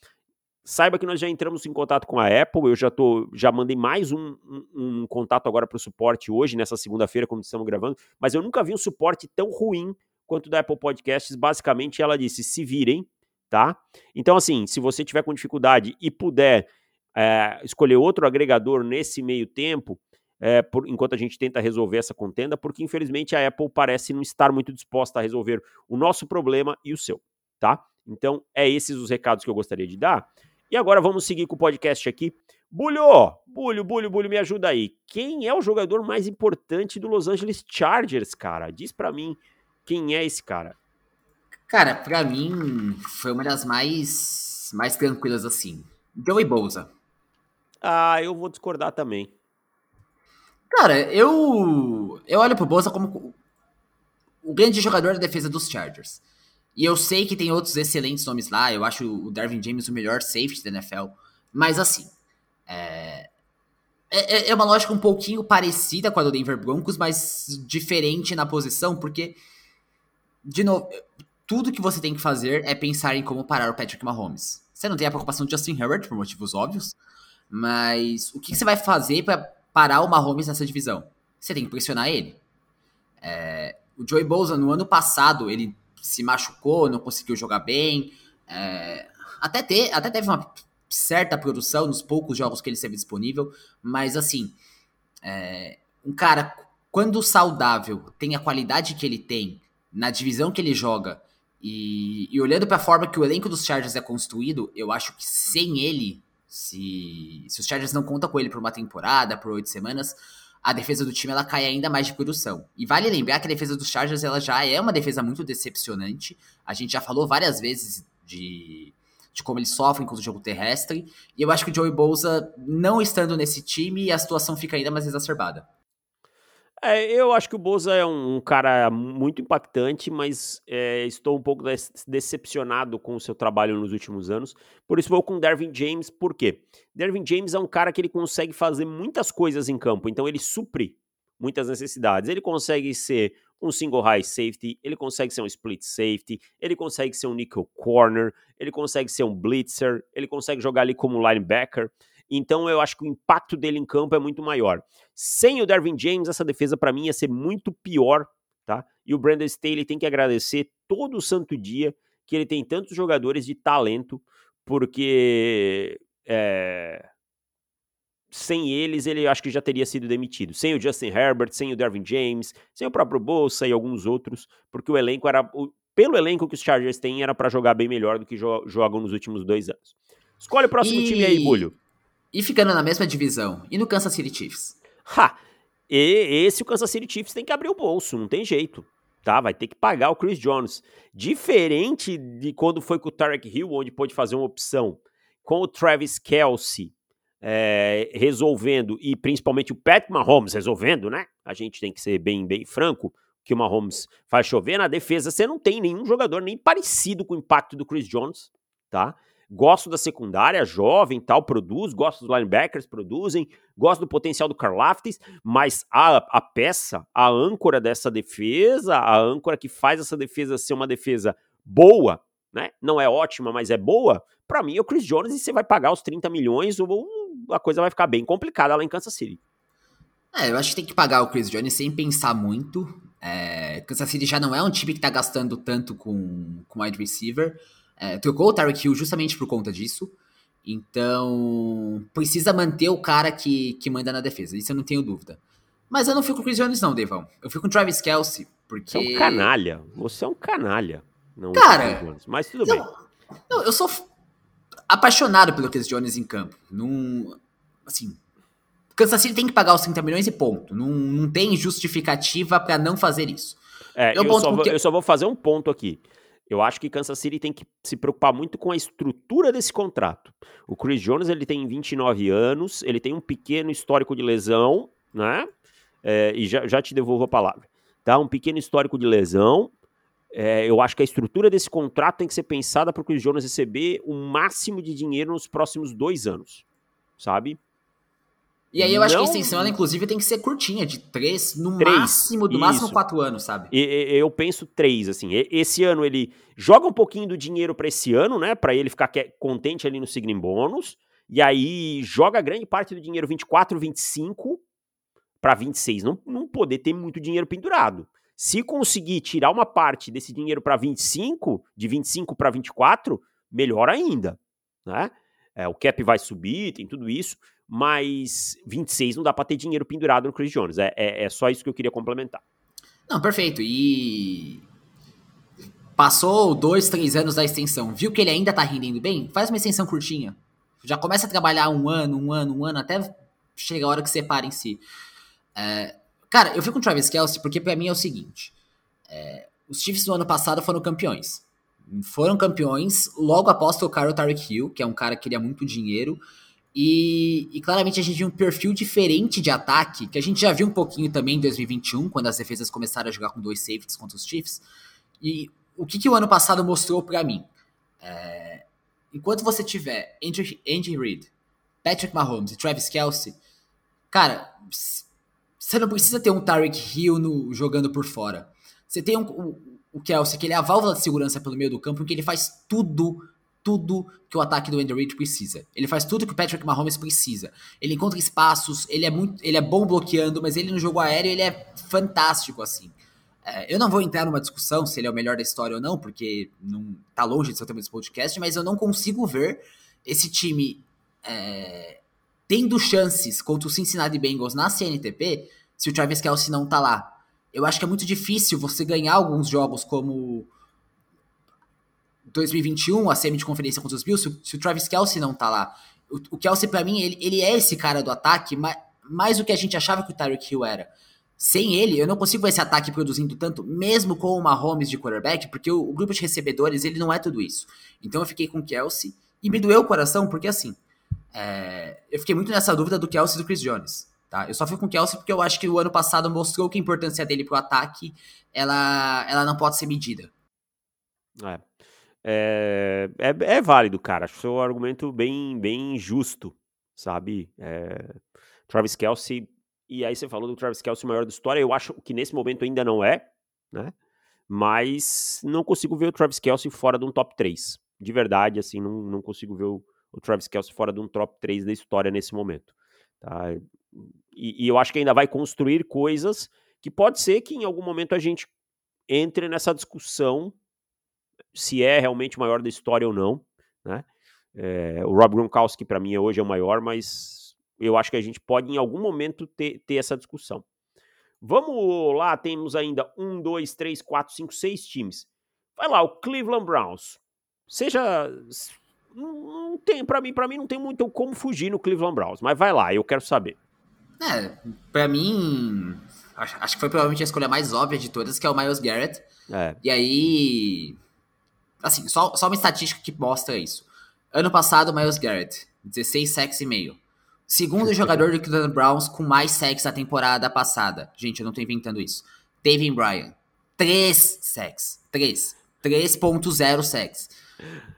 saiba que nós já entramos em contato com a Apple. Eu já tô, já mandei mais um, um, um contato agora para o suporte hoje, nessa segunda-feira, quando estamos gravando, mas eu nunca vi um suporte tão ruim quanto da Apple Podcasts. Basicamente, ela disse: se virem, tá? Então, assim, se você tiver com dificuldade e puder é, escolher outro agregador nesse meio tempo, é, por, enquanto a gente tenta resolver essa contenda, porque infelizmente a Apple parece não estar muito disposta a resolver o nosso problema e o seu, tá? Então, é esses os recados que eu gostaria de dar. E agora vamos seguir com o podcast aqui. Bulho, Bulho, Bulho, Bulho, me ajuda aí. Quem é o jogador mais importante do Los Angeles Chargers, cara? Diz para mim quem é esse cara. Cara, para mim foi uma das mais mais tranquilas assim. Joey Bosa. Ah, eu vou discordar também. Cara, eu eu olho pro Bolsa como o grande jogador da defesa dos Chargers. E eu sei que tem outros excelentes nomes lá. Eu acho o Darwin James o melhor safety da NFL. Mas assim, é, é, é uma lógica um pouquinho parecida com a do Denver Broncos, mas diferente na posição, porque, de novo, tudo que você tem que fazer é pensar em como parar o Patrick Mahomes. Você não tem a preocupação do Justin Herbert, por motivos óbvios, mas o que você vai fazer para parar o Mahomes nessa divisão? Você tem que pressionar ele. É, o Joey Bosa, no ano passado, ele se machucou, não conseguiu jogar bem. É, até, ter, até teve uma certa produção nos poucos jogos que ele esteve disponível, mas assim, é, um cara, quando saudável, tem a qualidade que ele tem, na divisão que ele joga, e, e olhando para a forma que o elenco dos Chargers é construído, eu acho que sem ele, se, se os Chargers não contam com ele por uma temporada, por oito semanas, a defesa do time ela cai ainda mais de produção. E vale lembrar que a defesa dos Chargers ela já é uma defesa muito decepcionante. A gente já falou várias vezes de, de como eles sofrem com o jogo terrestre. E eu acho que o Joey Bosa, não estando nesse time, a situação fica ainda mais exacerbada. É, eu acho que o Boza é um, cara muito impactante, mas é, estou um pouco decepcionado com o seu trabalho nos últimos anos. Por isso vou com o Dervin James, por quê? Dervin James é um cara que ele consegue fazer muitas coisas em campo, então ele supre muitas necessidades. Ele consegue ser um single high safety, ele consegue ser um split safety, ele consegue ser um nickel corner, ele consegue ser um blitzer, ele consegue jogar ali como linebacker. Então eu acho que o impacto dele em campo é muito maior. Sem o Dervin James, essa defesa para mim ia ser muito pior, tá? E o Brandon Staley tem que agradecer todo o santo dia que ele tem tantos jogadores de talento, porque é, sem eles ele acho que já teria sido demitido. Sem o Justin Herbert, sem o Dervin James, sem o próprio Bolsa e alguns outros, porque o elenco era pelo elenco que os Chargers têm era para jogar bem melhor do que jo jogam nos últimos dois anos. Escolhe o próximo e... time aí, Bulho. E ficando na mesma divisão, e no Kansas City Chiefs? Ha! E esse o Kansas City Chiefs tem que abrir o bolso, não tem jeito. Tá, vai ter que pagar o Chris Jones. Diferente de quando foi com o Tarek Hill, onde pôde fazer uma opção, com o Travis Kelsey é, resolvendo, e principalmente o Pat Mahomes resolvendo, né? A gente tem que ser bem, bem franco, que o Mahomes faz chover na defesa. Você não tem nenhum jogador nem parecido com o impacto do Chris Jones, tá? Gosto da secundária, jovem tal, produz, gosto dos linebackers, produzem, gosto do potencial do Karlaftis, mas a, a peça, a âncora dessa defesa, a âncora que faz essa defesa ser uma defesa boa, né? Não é ótima, mas é boa, para mim é o Chris Jones e você vai pagar os 30 milhões ou a coisa vai ficar bem complicada lá em Kansas City. É, eu acho que tem que pagar o Chris Jones sem pensar muito. É, Kansas City já não é um time que tá gastando tanto com, com wide receiver. É, trocou o Tyreek Hill justamente por conta disso. Então, precisa manter o cara que, que manda na defesa. Isso eu não tenho dúvida. Mas eu não fico com o Chris Jones, não, Devão. Eu fico com o Travis Kelsey, porque... Você é um canalha. Você é um canalha. Não cara... Mas tudo eu, bem. Não, eu sou apaixonado pelo Chris Jones em campo. Num... Assim... Kansas City tem que pagar os 30 milhões e ponto. Não, não tem justificativa para não fazer isso. É, eu, eu, só vou, eu só vou fazer um ponto aqui. Eu acho que Kansas City tem que se preocupar muito com a estrutura desse contrato. O Chris Jones ele tem 29 anos, ele tem um pequeno histórico de lesão, né? É, e já, já te devolvo a palavra. Tá? Um pequeno histórico de lesão. É, eu acho que a estrutura desse contrato tem que ser pensada para o Chris Jones receber o máximo de dinheiro nos próximos dois anos, sabe? E aí eu acho não... que a extensão, ela, inclusive, tem que ser curtinha, de três, no três, máximo, do isso. máximo quatro anos, sabe? E, eu penso três, assim. Esse ano ele joga um pouquinho do dinheiro para esse ano, né? Para ele ficar contente ali no signing bônus. E aí joga grande parte do dinheiro 24, 25 para 26. Não, não poder ter muito dinheiro pendurado. Se conseguir tirar uma parte desse dinheiro para 25, de 25 para 24, melhor ainda, né? É, o cap vai subir, tem tudo isso, mas 26 não dá para ter dinheiro pendurado no Chris Jones. É, é, é, só isso que eu queria complementar. Não, perfeito. E passou dois, três anos da extensão, viu que ele ainda tá rendendo bem? Faz uma extensão curtinha. Já começa a trabalhar um ano, um ano, um ano, até chega a hora que separa em si. É, cara, eu fico com o Travis Kelsey porque para mim é o seguinte: é, os Chiefs do ano passado foram campeões. Foram campeões logo após tocar o Tarek Hill, que é um cara que queria muito dinheiro. E, e, claramente a gente viu um perfil diferente de ataque, que a gente já viu um pouquinho também em 2021, quando as defesas começaram a jogar com dois safeties contra os Chiefs. E o que, que o ano passado mostrou para mim? É, enquanto você tiver Andy, Andy Reid, Patrick Mahomes e Travis Kelsey, cara, você não precisa ter um Tyreek Hill no, jogando por fora. Você tem um, o Kelsey, que ele é a válvula de segurança pelo meio do campo, em que ele faz tudo, tudo que o ataque do Andy Reid precisa. Ele faz tudo que o Patrick Mahomes precisa. Ele encontra espaços, ele é muito, ele é bom bloqueando, mas ele no jogo aéreo ele é fantástico assim. É, eu não vou entrar numa discussão se ele é o melhor da história ou não, porque não tá longe de ser o tema desse podcast, mas eu não consigo ver esse time é, tendo chances contra o Cincinnati Bengals na CNTP se o Travis Kelsey não tá lá. Eu acho que é muito difícil você ganhar alguns jogos como 2021, a semi de conferência contra os Bills, se se o Travis Kelsey não tá lá. O, o Kelsey, para mim, ele, ele é esse cara do ataque, mais, mais do que a gente achava que o Tyreek Hill era. Sem ele, eu não consigo ver esse ataque produzindo tanto, mesmo com o Mahomes de quarterback, porque o, o grupo de recebedores, ele não é tudo isso. Então eu fiquei com o Kelsey, e me doeu o coração, porque assim, é, eu fiquei muito nessa dúvida do Kelsey e do Chris Jones. Tá? Eu só fui com o Kelsey porque eu acho que o ano passado mostrou que a importância dele pro ataque, ela, ela não pode ser medida. É. É, é, é válido, cara. Acho seu argumento bem, bem justo, sabe? É, Travis Kelsey e aí você falou do Travis Kelsey, maior da história. Eu acho que nesse momento ainda não é, né? Mas não consigo ver o Travis Kelsey fora de um top 3. De verdade, assim, não, não consigo ver o, o Travis Kelsey fora de um top 3 da história nesse momento. Tá? E, e, eu acho que ainda vai construir coisas que pode ser que em algum momento a gente entre nessa discussão se é realmente o maior da história ou não, né? É, o Rob Gronkowski para mim hoje é o maior, mas eu acho que a gente pode, em algum momento, ter, ter essa discussão. Vamos lá, temos ainda um, dois, três, quatro, cinco, seis times. Vai lá, o Cleveland Browns. Seja. Não tem, para mim, para mim não tem muito como fugir no Cleveland Browns, mas vai lá, eu quero saber. É, para mim, acho, acho, que foi provavelmente a escolha mais óbvia de todas, que é o Miles Garrett. É. E aí, assim, só, só uma estatística que mostra isso. Ano passado, Miles Garrett, 16 sacks e meio. Segundo jogador do Cleveland Browns com mais sacks na temporada passada. Gente, eu não tô inventando isso. Taven Bryan. Três sacks. Três. 3.0 sacks.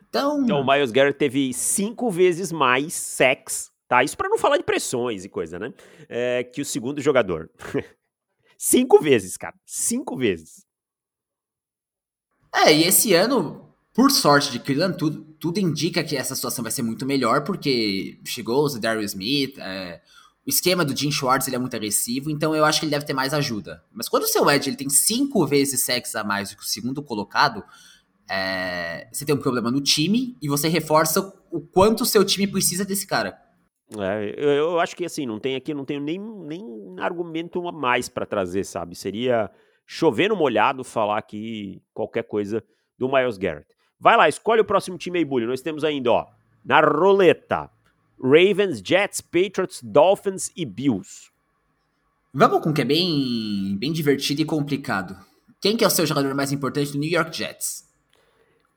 Então... então, o Miles Garrett teve cinco vezes mais sacks, tá? Isso para não falar de pressões e coisa, né? É, que o segundo jogador. cinco vezes, cara. Cinco vezes. É, e esse ano, por sorte de Cleveland, tudo, tudo indica que essa situação vai ser muito melhor, porque chegou o Darius Smith, é, o esquema do Jim Schwartz ele é muito agressivo, então eu acho que ele deve ter mais ajuda. Mas quando o seu Ed ele tem cinco vezes sexo a mais do que o segundo colocado, é, você tem um problema no time e você reforça o quanto o seu time precisa desse cara. É, eu, eu, acho que assim, não tem aqui, não tenho nem, nem argumento a mais para trazer, sabe? Seria chover no molhado falar aqui qualquer coisa do Miles Garrett. Vai lá, escolhe o próximo time aí, Bully. Nós temos ainda, ó, na roleta, Ravens, Jets, Patriots, Dolphins e Bills. Vamos com o que é bem, bem divertido e complicado. Quem que é o seu jogador mais importante do New York Jets?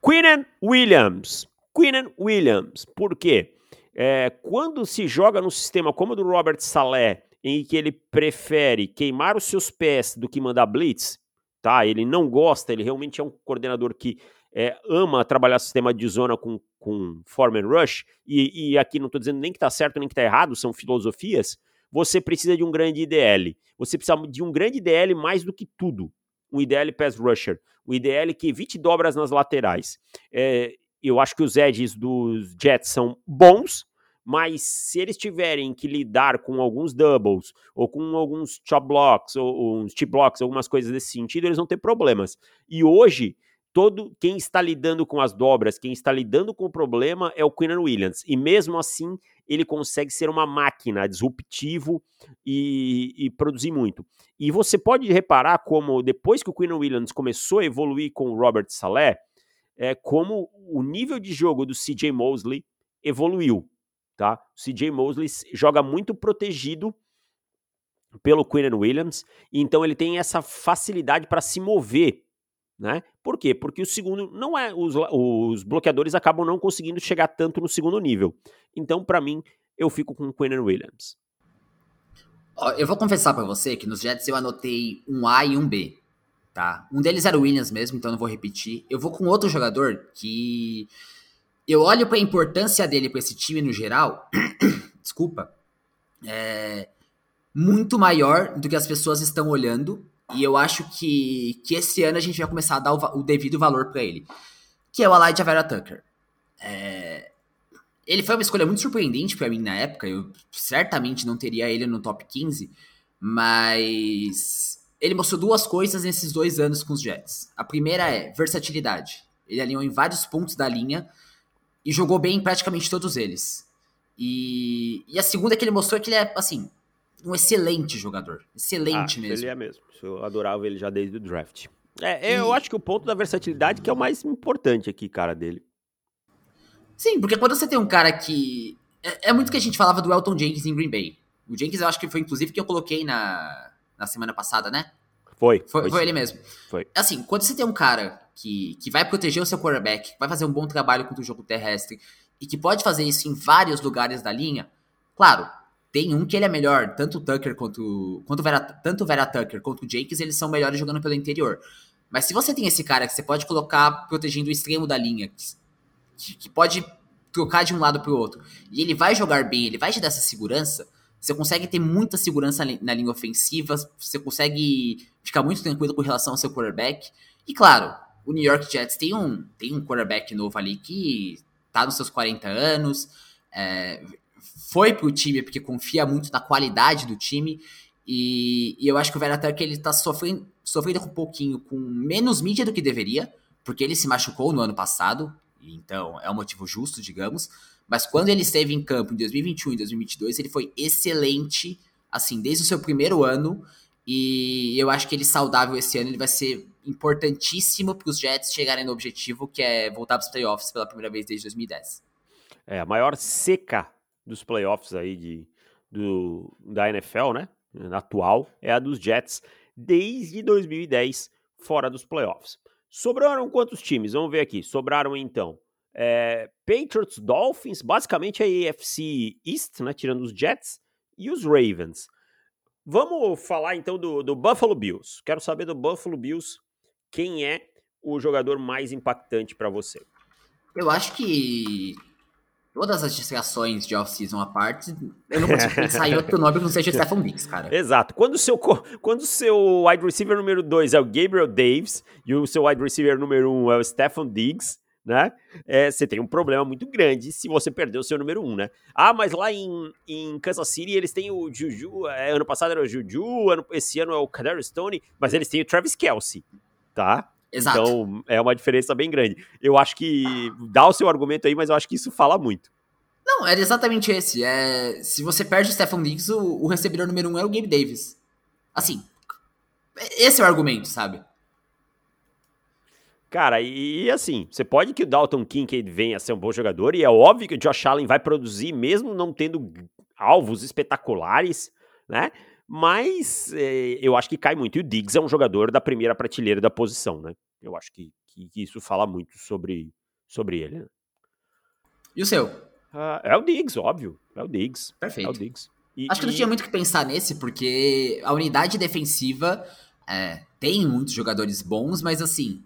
Quinnen Williams. Quinnen Williams. Por quê? É, quando se joga num sistema como o do Robert Saleh, em que ele prefere queimar os seus pés do que mandar blitz, tá? Ele não gosta, ele realmente é um coordenador que é, ama trabalhar sistema de zona com, com form and rush, e, e aqui não estou dizendo nem que está certo nem que está errado, são filosofias, você precisa de um grande IDL. Você precisa de um grande IDL mais do que tudo. Um IDL pass rusher. Um IDL que evite dobras nas laterais. É, eu acho que os edges dos Jets são bons, mas se eles tiverem que lidar com alguns doubles, ou com alguns chop blocks, ou, ou uns chip blocks, algumas coisas desse sentido, eles vão ter problemas. E hoje, todo quem está lidando com as dobras, quem está lidando com o problema é o Quinnan Williams. E mesmo assim, ele consegue ser uma máquina disruptivo e, e, produzir muito. E você pode reparar como depois que o Quinnan Williams começou a evoluir com o Robert Saleh, é como o nível de jogo do CJ Mosley evoluiu, tá? O CJ Mosley joga muito protegido pelo Quinnan Williams, então ele tem essa facilidade para se mover né? Por quê? Porque o segundo não é os, os bloqueadores acabam não conseguindo chegar tanto no segundo nível. Então, para mim, eu fico com o Quinn Williams. Eu vou confessar para você que nos Jets eu anotei um A e um B, tá? Um deles era o Williams mesmo, então não vou repetir. Eu vou com outro jogador que eu olho para a importância dele para esse time no geral. desculpa. É muito maior do que as pessoas estão olhando E eu acho que, que esse ano a gente vai começar a dar o, o devido valor para ele. Que é o Elijah Vera Tucker. É, ele foi uma escolha muito surpreendente para mim na época. Eu certamente não teria ele no top 15. Mas ele mostrou duas coisas nesses dois anos com os Jets. A primeira é versatilidade. Ele alinhou em vários pontos da linha e jogou bem em praticamente todos eles. E, e a segunda é que ele mostrou que ele é, assim, um excelente jogador. Excelente ah, mesmo. Ele é mesmo. Eu adorava ele já desde o draft. É, eu acho que o ponto da versatilidade que é o mais importante aqui, cara, dele. Sim, porque quando você tem um cara que. É, é muito que a gente falava do Elton Jenkins em Green Bay. O Jenkins eu acho que foi inclusive que eu coloquei na, na semana passada, né? Foi. Foi, foi, foi ele mesmo. Foi. Assim, quando você tem um cara que, que vai proteger o seu quarterback, vai fazer um bom trabalho contra o jogo terrestre e que pode fazer isso em vários lugares da linha, claro, tem um que ele é melhor, tanto o Tucker quanto, quanto o Vera, tanto o Vera Tucker quanto o Jakes, eles são melhores jogando pelo interior. Mas se você tem esse cara que você pode colocar protegendo o extremo da linha, que, que pode trocar de um lado para o outro, e ele vai jogar bem, ele vai te dar essa segurança, você consegue ter muita segurança na linha ofensiva, você consegue ficar muito tranquilo com relação ao seu quarterback. E claro, o New York Jets tem um, tem um quarterback novo ali que tá nos seus 40 anos, é, foi pro time porque confia muito na qualidade do time. E, e eu acho que o Tucker ele tá sofrendo, sofrendo um pouquinho com menos mídia do que deveria, porque ele se machucou no ano passado, então é um motivo justo, digamos. Mas quando ele esteve em campo em 2021 e 2022, ele foi excelente, assim, desde o seu primeiro ano. E eu acho que ele saudável esse ano, ele vai ser importantíssimo para os Jets chegarem no objetivo, que é voltar para os playoffs pela primeira vez desde 2010. É, a maior seca dos playoffs aí de, do, da NFL, né? Atual, é a dos Jets desde 2010, fora dos playoffs. Sobraram quantos times? Vamos ver aqui. Sobraram então é, Patriots, Dolphins, basicamente a AFC East, né, tirando os Jets, e os Ravens. Vamos falar então do, do Buffalo Bills. Quero saber do Buffalo Bills quem é o jogador mais impactante para você. Eu acho que todas as distrações de off-season à parte, eu não consigo pensar em outro nome que não seja Stephon Diggs, cara. Exato. Quando o seu, quando seu wide receiver número 2 é o Gabriel Davis e o seu wide receiver número 1 um é o Stephon Diggs, né? É, você tem um problema muito grande se você perder o seu número um, né? Ah, mas lá em, em Kansas City eles têm o Juju, é, ano passado era o Juju, ano, esse ano é o Kadar Stone, mas eles têm o Travis Kelsey, tá? Exato. Então é uma diferença bem grande. Eu acho que dá o seu argumento aí, mas eu acho que isso fala muito. Não, era exatamente esse. É, se você perde o Stephon Diggs, o, o recebedor número um é o Gabe Davis. Assim, esse é o argumento, sabe? Cara, e, e, assim, você pode que o Dalton Kincaid venha a ser um bom jogador, e é óbvio que o Josh Allen vai produzir, mesmo não tendo alvos espetaculares, né? Mas é, eu acho que cai muito. E o Diggs é um jogador da primeira prateleira da posição, né? Eu acho que, que, que isso fala muito sobre, sobre ele. Né? E o seu? Uh, é o Diggs, óbvio. É o Diggs. Perfeito. É o Diggs. E, acho que não tinha muito que pensar nesse, porque a unidade defensiva é, tem muitos jogadores bons, mas assim,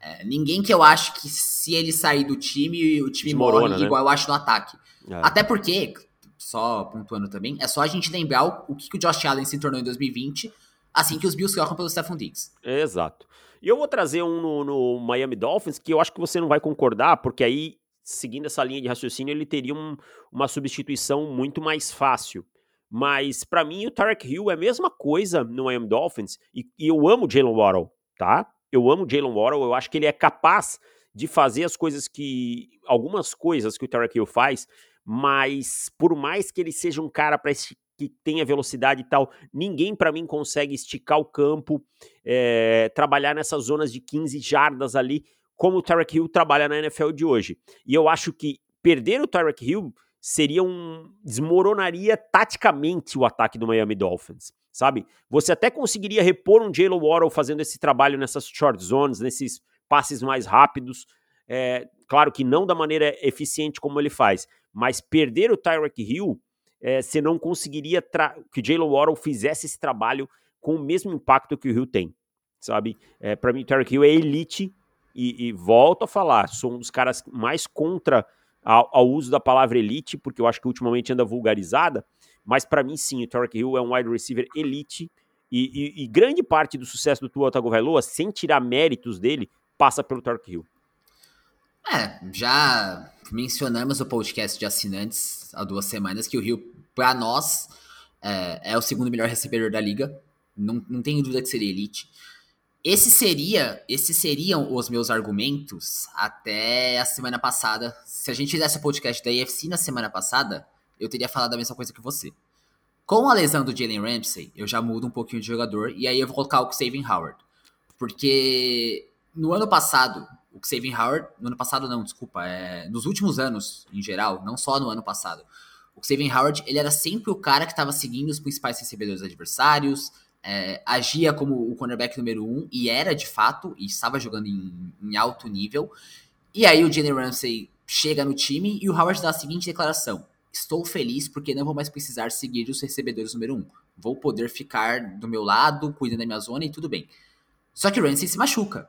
é, ninguém que eu acho que se ele sair do time, o time Desmorona, morre né? igual eu acho no ataque. É. Até porque, só pontuando também, é só a gente lembrar o, o que, que o Josh Allen se tornou em 2020, assim que os Bills trocam pelo Stephon Diggs. Exato. E eu vou trazer um no, no, Miami Dolphins que eu acho que você não vai concordar, porque aí, seguindo essa linha de raciocínio, ele teria um, uma substituição muito mais fácil. Mas para mim o Tarek Hill é a mesma coisa no Miami Dolphins e, e eu amo o Jalen Waddle, tá? eu amo Jalen Waddle, eu acho que ele é capaz de fazer as coisas que. algumas coisas que o Tarek Hill faz, mas por mais que ele seja um cara para que tenha velocidade e tal, ninguém para mim consegue esticar o campo, é, trabalhar nessas zonas de 15 jardas ali, como o Tarek Hill trabalha na NFL de hoje. E eu acho que perder o Tarek Hill seria um desmoronaria taticamente o ataque do Miami Dolphins sabe? Você até conseguiria repor um Jalen Waddle fazendo esse trabalho nessas short zones, nesses passes mais rápidos. É, claro que não da maneira eficiente como ele faz, mas perder o Tyreek Hill, é, você não conseguiria que Jalen Waddle fizesse esse trabalho com o mesmo impacto que o Hill tem, sabe? É, Para mim, o Tyreek Hill é elite e, e, volto a falar, sou um dos caras mais contra ao, ao uso da palavra elite, porque eu acho que ultimamente anda vulgarizada, mas para mim, sim, o Tarek Hill é um wide receiver elite E, e, e, grande parte do sucesso do Tua Tagovailoa, sem tirar méritos dele, passa pelo Tark Hill. É, já mencionamos o podcast de assinantes há duas semanas que o Rio, para nós, é, é, o segundo melhor recebedor da liga. Não, não tenho dúvida que seria elite. Esse seria, esses seriam os meus argumentos até a semana passada. Se a gente fizesse o podcast da EFC na semana passada, eu teria falado a mesma coisa que você. Com a lesão do Jalen Ramsey, eu já mudo um pouquinho de jogador e aí eu vou colocar o Xavier Howard. Porque no ano passado, o Xavier Howard, no ano passado não, desculpa, é, nos últimos anos em geral, não só no ano passado, o Xavier Howard, ele era sempre o cara que estava seguindo os principais recebedores adversários, é, agia como o cornerback número um, e era de fato, e estava jogando em, em alto nível. E aí o Jalen Ramsey chega no time e o Howard dá a seguinte declaração: Estou feliz porque não vou mais precisar seguir os recebedores número um. Vou poder ficar do meu lado, cuidando da minha zona e tudo bem. Só que o Ramsey se machuca.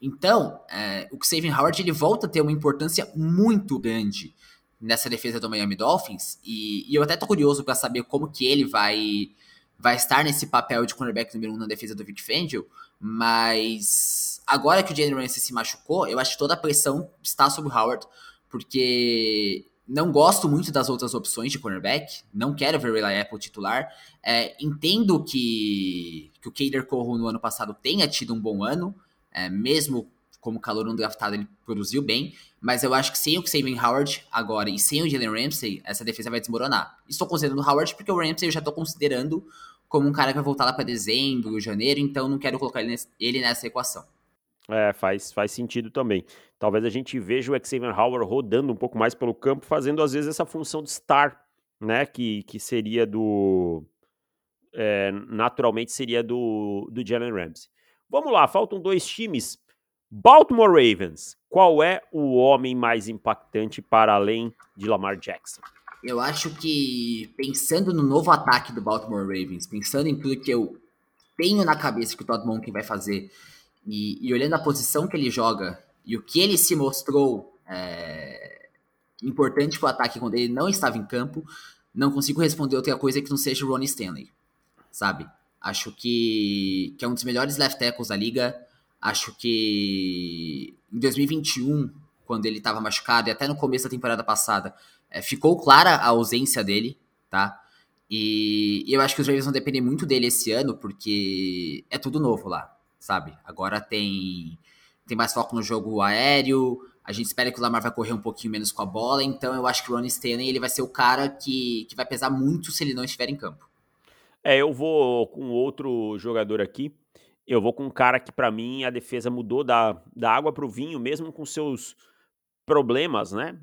Então, é, o Xavier Howard ele volta a ter uma importância muito grande nessa defesa do Miami Dolphins. E, e eu até tô curioso para saber como que ele vai vai estar nesse papel de cornerback número um na defesa do Vic Fangio, mas agora que o Jalen Ramsey se machucou, eu acho que toda a pressão está sobre o Howard, porque não gosto muito das outras opções de cornerback, não quero ver o Eli Apple titular, é, entendo que, que o Kader Corro no ano passado tenha tido um bom ano, é, mesmo como calor no draftado ele produziu bem, mas eu acho que sem o Xavier Howard agora e sem o Jalen Ramsey, essa defesa vai desmoronar. Estou considerando o Howard porque o Ramsey eu já estou considerando como um cara que vai voltar lá para dezembro, janeiro, então não quero colocar ele, nesse, ele nessa equação. É, faz, faz sentido também. Talvez a gente veja o Xavier Howard rodando um pouco mais pelo campo, fazendo às vezes essa função de star, né, que, que seria do... É, naturalmente seria do, do Jalen Ramsey. Vamos lá, faltam dois times Baltimore Ravens, qual é o homem mais impactante para além de Lamar Jackson? Eu acho que, pensando no novo ataque do Baltimore Ravens, pensando em tudo que eu tenho na cabeça que o Todd Monken vai fazer, e, e, olhando a posição que ele joga e o que ele se mostrou é, importante para o ataque quando ele não estava em campo, não consigo responder outra coisa que não seja o Ronnie Stanley, sabe? Acho que, que é um dos melhores left tackles da liga, Acho que em 2021, quando ele estava machucado, e até no começo da temporada passada, é, ficou clara a ausência dele, tá? E, e eu acho que os Ravens vão depender muito dele esse ano, porque é tudo novo lá, sabe? Agora tem, tem mais foco no jogo aéreo, a gente espera que o Lamar vai correr um pouquinho menos com a bola, então eu acho que o Ronnie Stanley ele vai ser o cara que, que vai pesar muito se ele não estiver em campo. É, eu vou com outro jogador aqui, eu vou com um cara que, para mim, a defesa mudou da, da água para o vinho, mesmo com seus problemas, né?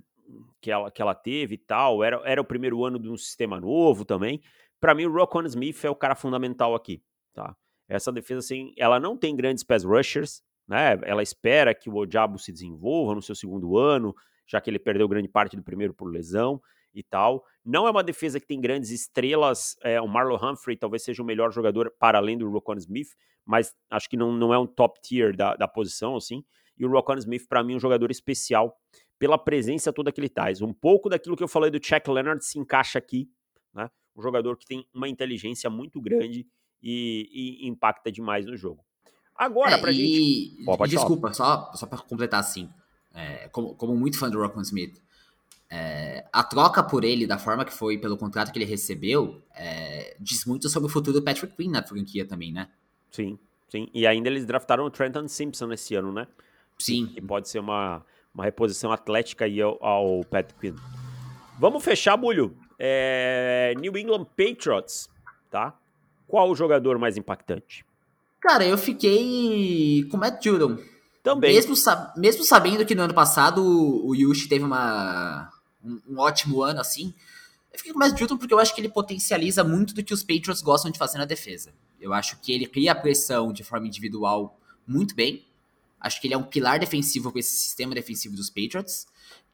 Que ela, que ela teve e tal. Era, era o primeiro ano de um sistema novo também. Para mim, o Rockon Smith é o cara fundamental aqui, tá? Essa defesa, assim, ela não tem grandes pass rushers, né? Ela espera que o Ojabo se desenvolva no seu segundo ano, já que ele perdeu grande parte do primeiro por lesão e tal. Não é uma defesa que tem grandes estrelas. É, o Marlon Humphrey talvez seja o melhor jogador para além do Rocon Smith, mas acho que não, não é um top tier da, da posição, assim. E o Rocon Smith, para mim, é um jogador especial pela presença toda que ele traz. Um pouco daquilo que eu falei do Chuck Leonard se encaixa aqui, né? Um jogador que tem uma inteligência muito grande e, e impacta demais no jogo. Agora, é, pra e... gente. Pô, desculpa, só, só para completar assim. É, como, como muito fã do Rocon Smith, é, a troca por ele, da forma que foi, pelo contrato que ele recebeu, é, diz muito sobre o futuro do Patrick Quinn na franquia também, né? Sim, sim. E ainda eles draftaram o Trenton Simpson esse ano, né? Sim. Que pode ser uma, uma reposição atlética aí ao, ao Patrick Quinn. Vamos fechar, Bulho. É, New England Patriots, tá? Qual o jogador mais impactante? Cara, eu fiquei com o Matt Judon. Também. Mesmo, mesmo sabendo que no ano passado o Yushi teve uma, um, um ótimo ano assim. Eu fiquei com mais Judon porque eu acho que ele potencializa muito do que os Patriots gostam de fazer na defesa. Eu acho que ele cria a pressão de forma individual muito bem. Acho que ele é um pilar defensivo para esse sistema defensivo dos Patriots.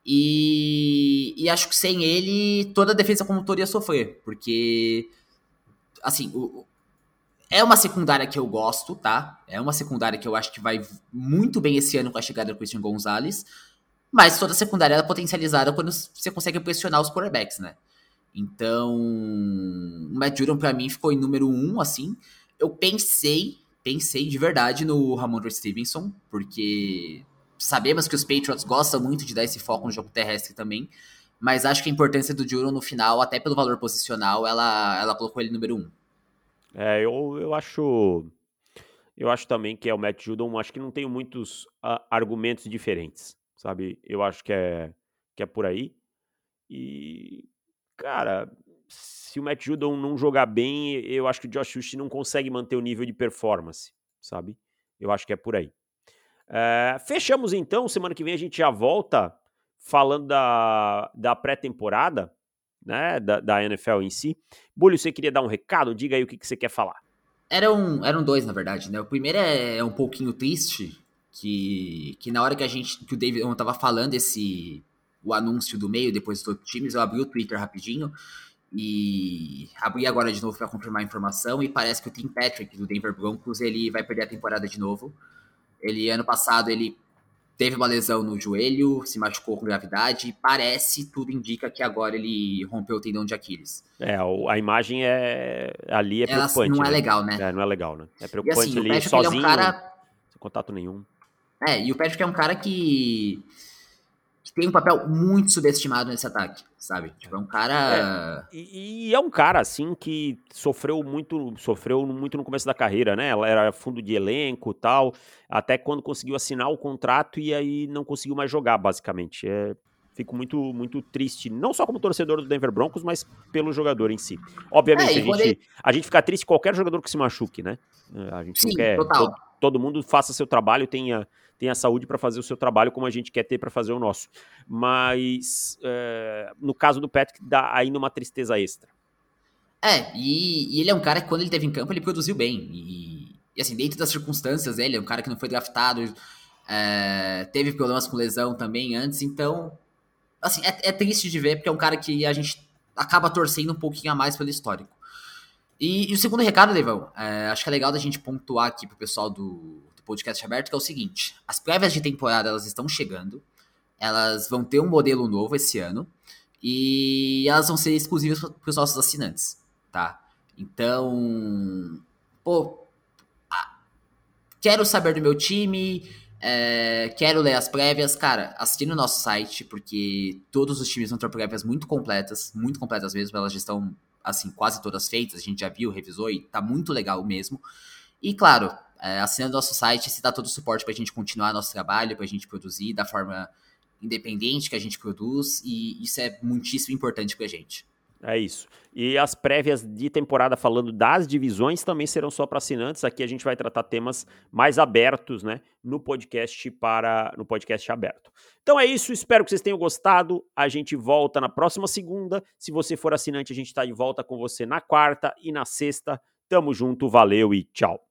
E, e acho que sem ele, toda a defesa como todo ia sofrer. Porque, assim, o, é uma secundária que eu gosto, tá? É uma secundária que eu acho que vai muito bem esse ano com a chegada do Christian Gonzalez. Mas toda secundária é potencializada quando você consegue pressionar os quarterbacks, né? Então, o Matt Judon pra mim ficou em número um, assim. eu pensei, pensei de verdade no Ramondre Stevenson, porque sabemos que os Patriots gostam muito de dar esse foco no jogo terrestre também, mas acho que a importância do Juro no final, até pelo valor posicional, ela, ela colocou ele número um. É, eu, eu acho. Eu acho também que é o Matt Judon, acho que não tenho muitos uh, argumentos diferentes, sabe? Eu acho que é, que é por aí. E, cara, se o Matt Judon não jogar bem, eu acho que o Josh Hush não consegue manter o nível de performance, sabe? Eu acho que é por aí. É, fechamos então, semana que vem a gente já volta falando da, da pré-temporada, né, da, da, NFL em si. Bulho, você queria dar um recado? Diga aí o que, que você quer falar. Eram, eram dois, na verdade, né? O primeiro é, é um pouquinho triste, que, que na hora que a gente, que o David tava falando esse, o anúncio do meio, depois dos outros times, eu abri o Twitter rapidinho, e abri agora de novo para confirmar a informação, e parece que o Tim Patrick, do Denver Broncos, ele vai perder a temporada de novo. Ele, ano passado, ele teve uma lesão no joelho, se machucou com gravidade, parece, tudo indica que agora ele rompeu o tendão de Aquiles. É, a imagem é ali é Ela, preocupante. Não é né? legal, né? É, não é legal, né? É preocupante e assim, ele sozinho, é um cara... sem contato nenhum. É, e o Patrick é um cara que que tem um papel muito subestimado nesse ataque, sabe? Tipo, é um cara. É, e, e, é um cara, assim, que sofreu muito, sofreu muito no começo da carreira, né? Ela era fundo de elenco tal, até quando conseguiu assinar o contrato e aí não conseguiu mais jogar, basicamente. É, fico muito, muito triste, não só como torcedor do Denver Broncos, mas pelo jogador em si. Obviamente, é, a, gente, ele... a gente fica triste qualquer jogador que se machuque, né? A gente Sim, quer. Todo, todo mundo faça seu trabalho, tenha tenha saúde para fazer o seu trabalho como a gente quer ter para fazer o nosso. Mas é, no caso do Patrick, dá ainda uma tristeza extra. É, e, e, ele é um cara que quando ele teve em campo, ele produziu bem. E, e assim, dentro das circunstâncias, ele é um cara que não foi draftado, é, teve problemas com lesão também antes, então, assim, é, é, triste de ver, porque é um cara que a gente acaba torcendo um pouquinho a mais pelo histórico. E, e o segundo recado, Levão, é, acho que é legal da gente pontuar aqui pro pessoal do, podcast aberto, que é o seguinte: as prévias de temporada elas estão chegando, elas vão ter um modelo novo esse ano. E elas vão ser exclusivas para os nossos assinantes, tá? Então, pô, quero saber do meu time, é, quero ler as prévias, cara, assine no nosso site, porque todos os times vão ter prévias muito completas, muito completas mesmo, elas já estão, assim, quase todas feitas, a gente já viu, revisou e tá muito legal mesmo. E claro, é, assinando nosso site, se dá todo o suporte para a gente continuar nosso trabalho, para a gente produzir da forma independente que a gente produz, e isso é muitíssimo importante para a gente. É isso. E as prévias de temporada falando das divisões também serão só para assinantes. Aqui a gente vai tratar temas mais abertos, né, no podcast para no podcast aberto. Então é isso, espero que vocês tenham gostado. A gente volta na próxima segunda. Se você for assinante, a gente está de volta com você na quarta e na sexta. Tamo junto, valeu e tchau.